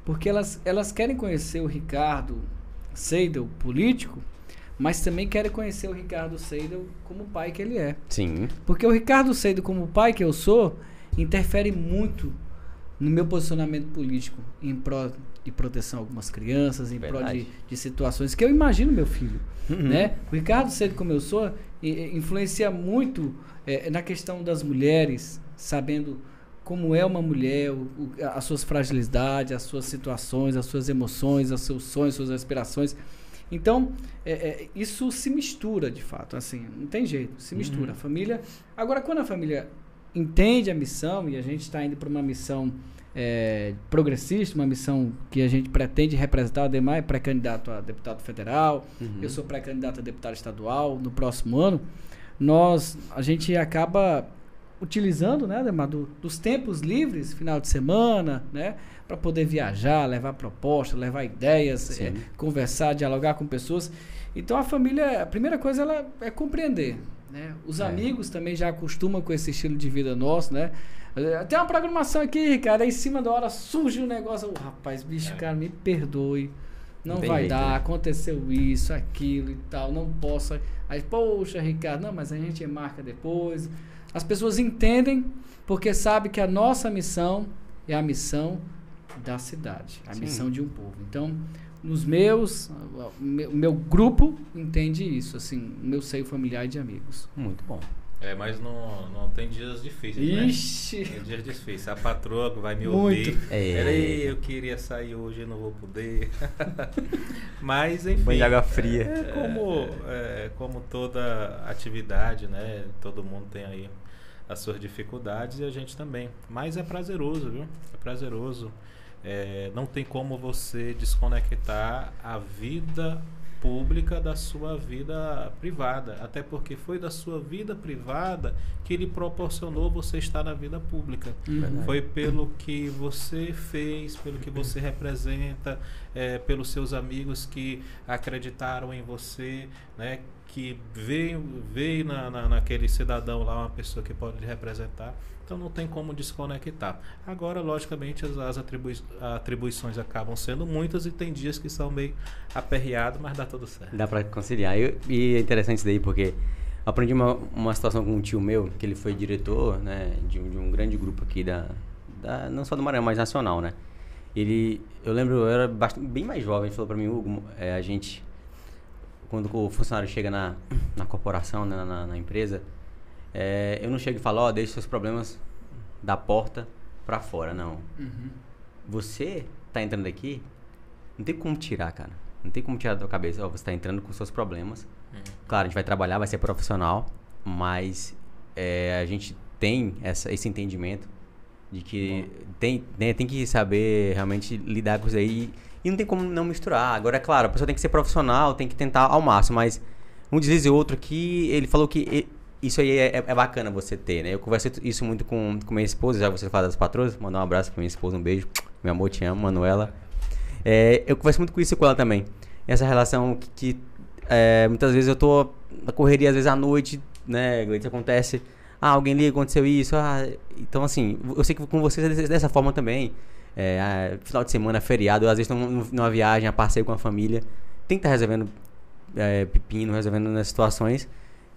porque elas, elas querem conhecer o Ricardo Seidel, político, mas também querem conhecer o Ricardo Seidel como pai que ele é. Sim. Porque o Ricardo Seidel, como pai que eu sou, interfere muito no meu posicionamento político em prol de proteção a algumas crianças, em prol de, Verdade. de situações que eu imagino meu filho. Uhum. Né? O Ricardo Seidel, como eu sou, influencia muito eh, na questão das mulheres, sabendo como é uma mulher, o- o- as suas fragilidades, as suas situações, as suas emoções, os seus sonhos, as suas aspirações. Então, é, é, isso se mistura de fato, assim, não tem jeito, se mistura. A família. Agora, quando a família entende a missão, e a gente está indo para uma missão é, progressista, uma missão que a gente pretende representar. O Ademar é pré-candidato a deputado federal, Uhum. eu sou pré-candidato a deputado estadual no próximo ano. Nós, a gente acaba utilizando, né, Ademar, do- dos tempos livres, final de semana, né, para poder viajar, levar propostas, levar ideias, é, conversar, dialogar com pessoas. Então a família, a primeira coisa ela é compreender, né? Os É. amigos também já acostumam com esse estilo de vida nosso, né? Eh, Tem uma programação aqui, Ricardo, aí em cima da hora surge um negócio, "Ô, rapaz, bicho, É. cara, me perdoe. Não vai jeito, dar, né? aconteceu isso, aquilo e tal, não posso. Aí, poxa, Ricardo, não, mas a gente marca depois. As pessoas entendem porque sabem que a nossa missão é a missão da cidade, a Sim. missão de um povo. Então, nos meus, o meu, meu grupo entende isso, assim, o meu seio familiar e de amigos. Muito bom. É, mas não, não tem dias difíceis, né? Ixi! Tem dias difíceis. A patroa vai me Muito. ouvir. É. Peraí, eu queria sair hoje e não vou poder. Mas, enfim. Banho de água fria. É como, é, como toda atividade, né? Todo mundo tem aí as suas dificuldades e a gente também. Mas é prazeroso, viu? É prazeroso. É, não tem como você desconectar a vida pública da sua vida privada. Até porque foi da sua vida privada que lhe proporcionou você estar na vida pública. Uhum. Foi pelo que você fez, pelo que você representa, é, pelos seus amigos que acreditaram em você, né? Que veio, veio na, na, naquele cidadão lá uma pessoa que pode lhe representar. Então não tem como desconectar. Agora, logicamente, as, as atribui atribuições acabam sendo muitas e tem dias que são meio aperreados, mas dá tudo certo. Dá pra conciliar. Eu- e é interessante isso daí, porque aprendi uma, uma situação com um tio meu, que ele foi diretor, né, de, um- de um grande grupo aqui da, da- não só do Maranhão, mas nacional, né. Ele, eu lembro, eu era bastante, bem mais jovem, ele falou pra mim, Hugo, é, a gente, quando o funcionário chega na, na corporação, né, na, na empresa, é, eu não chego e falo, ó, deixa seus problemas da porta pra fora, não. Uhum. Você tá entrando aqui, não tem como tirar, cara. Não tem como tirar da tua cabeça. Ó, você tá entrando com seus problemas. Claro, a gente vai trabalhar, vai ser profissional, mas é, a gente tem essa, esse entendimento de que tem, né, tem que saber realmente lidar com isso aí. E não tem como não misturar. Agora, é claro, a pessoa tem que ser profissional, tem que tentar ao máximo, mas um deslize outro que ele falou que e- isso aí é, é bacana você ter, né? Eu conversei isso muito com, com minha esposa, já você fala das patroas, mandar um abraço pra minha esposa, um beijo. Meu amor, te amo, Manuela. É, eu converso muito com isso com ela também. Essa relação que, que, é, muitas vezes eu tô na correria, às vezes à noite, né, Gleice, acontece, ah, alguém liga, aconteceu isso, ah, então assim, eu sei que com vocês é dessa forma também, é, ah, final de semana, feriado, às vezes estão num- numa viagem, a passeio com a família, tem que estar resolvendo é, pepino, resolvendo nas situações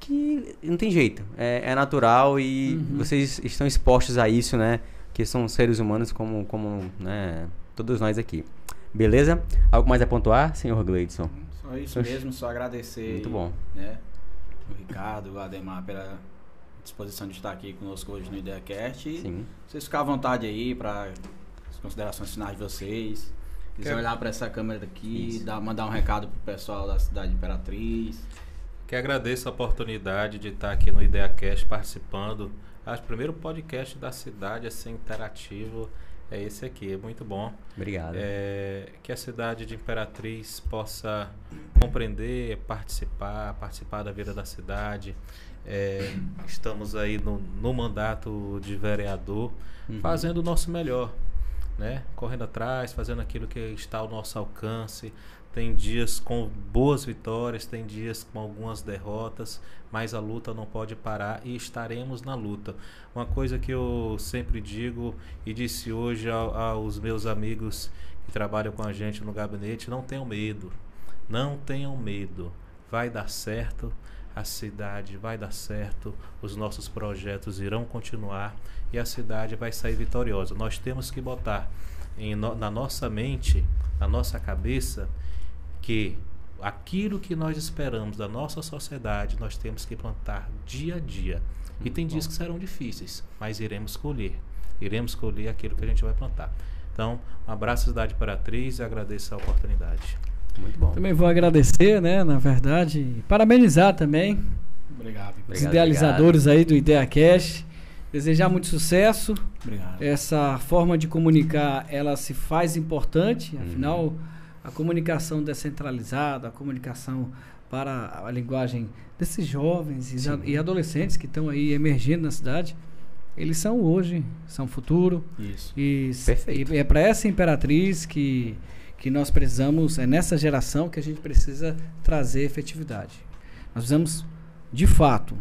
que não tem jeito, é, é natural e Uhum. vocês estão expostos a isso, né, que são seres humanos como, como né, todos nós aqui. Beleza? Algo mais a pontuar, senhor Gleidson? Só isso Oxe. mesmo, só agradecer. Muito bom. Né, o Ricardo, o Ademar, pela disposição de estar aqui conosco hoje no IdeaCast. E Sim. vocês ficam à vontade aí para as considerações finais de vocês. Quiser olhar para essa câmera daqui, Isso. dar, mandar um recado pro pessoal da cidade Imperatriz. Que agradeço a oportunidade de estar aqui no IdeaCast participando. Acho que o primeiro podcast da cidade a ser interativo é esse aqui, é muito bom. Obrigado. É, que a cidade de Imperatriz possa compreender, participar, participar da vida da cidade. É, estamos aí no, no mandato de vereador, Uhum. fazendo o nosso melhor, né? Correndo atrás, fazendo aquilo que está ao nosso alcance. Tem dias com boas vitórias, tem dias com algumas derrotas, mas a luta não pode parar e estaremos na luta. Uma coisa que eu sempre digo e disse hoje ao- aos meus amigos que trabalham com a gente no gabinete: não tenham medo, não tenham medo, vai dar certo. A cidade vai dar certo, os nossos projetos irão continuar e a cidade vai sair vitoriosa. Nós temos que botar no- na nossa mente, na nossa cabeça, que aquilo que nós esperamos da nossa sociedade, nós temos que plantar dia a dia. E tem dias que serão difíceis, mas iremos colher. Iremos colher aquilo que a gente vai plantar. Então, um abraço, Cidade Imperatriz, e agradeço a oportunidade. Muito bom. Também vou agradecer, né, na verdade, e parabenizar também Obrigado. os Obrigado, idealizadores aí do IdeaCast. Desejar muito sucesso. Obrigado. Essa forma de comunicar, ela se faz importante, afinal, a comunicação descentralizada, a comunicação para a linguagem desses jovens e, Sim. e adolescentes que estão aí emergindo na cidade, eles são hoje, são futuro. Isso. E, Perfeito. e é para essa imperatriz que, que nós precisamos, é nessa geração que a gente precisa trazer efetividade. Nós precisamos, de fato,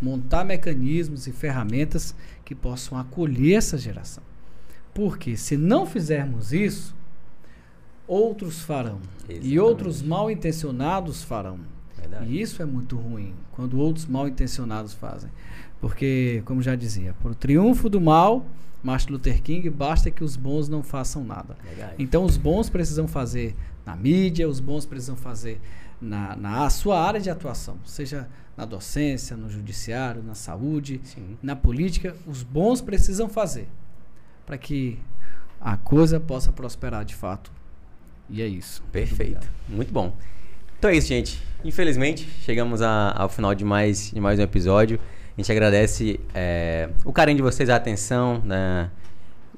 montar mecanismos e ferramentas que possam acolher essa geração. Porque se não fizermos isso, outros farão. E Exatamente. outros mal intencionados farão. Verdade. E isso é muito ruim, quando outros mal intencionados fazem. Porque, como já dizia, por triunfo do mal, Martin Luther King, basta que os bons não façam nada. Verdade. Então, os bons precisam fazer na mídia, os bons precisam fazer na, na sua área de atuação, seja na docência, no judiciário, na saúde, Sim. na política, os bons precisam fazer para que a coisa possa prosperar de fato. E é isso. Muito Perfeito. obrigado. Muito bom. Então é isso, gente. Infelizmente, chegamos a- ao final de mais, de mais um episódio. A gente agradece é, o carinho de vocês, a atenção, né?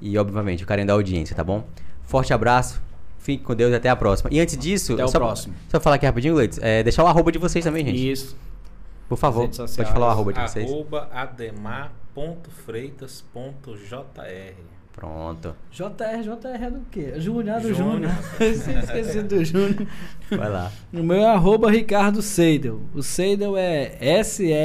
E, obviamente, o carinho da audiência, tá bom? Forte abraço. Fique com Deus e até a próxima. E antes disso, Até o só, próximo. só falar aqui rapidinho, Leitz, é, deixar o arroba de vocês também, gente. Isso. Por favor, pode falar o arroba de vocês. Arroba ademar.freitas.jr Pronto. JR, JR é do quê? Júnior, ah, do Júnior. Júnior. Esqueci do Júnior. Vai lá. O meu é arroba Ricardo Seidel. O Seidel é S-E-I-D-E-L.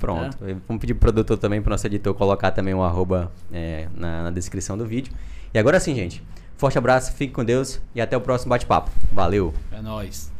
Pronto. tá? Vamos pedir pro produtor também, pro nosso editor, colocar também o arroba é, na, na descrição do vídeo. E agora sim, gente. Forte abraço, fique com Deus e até o próximo bate-papo. Valeu! É nóis.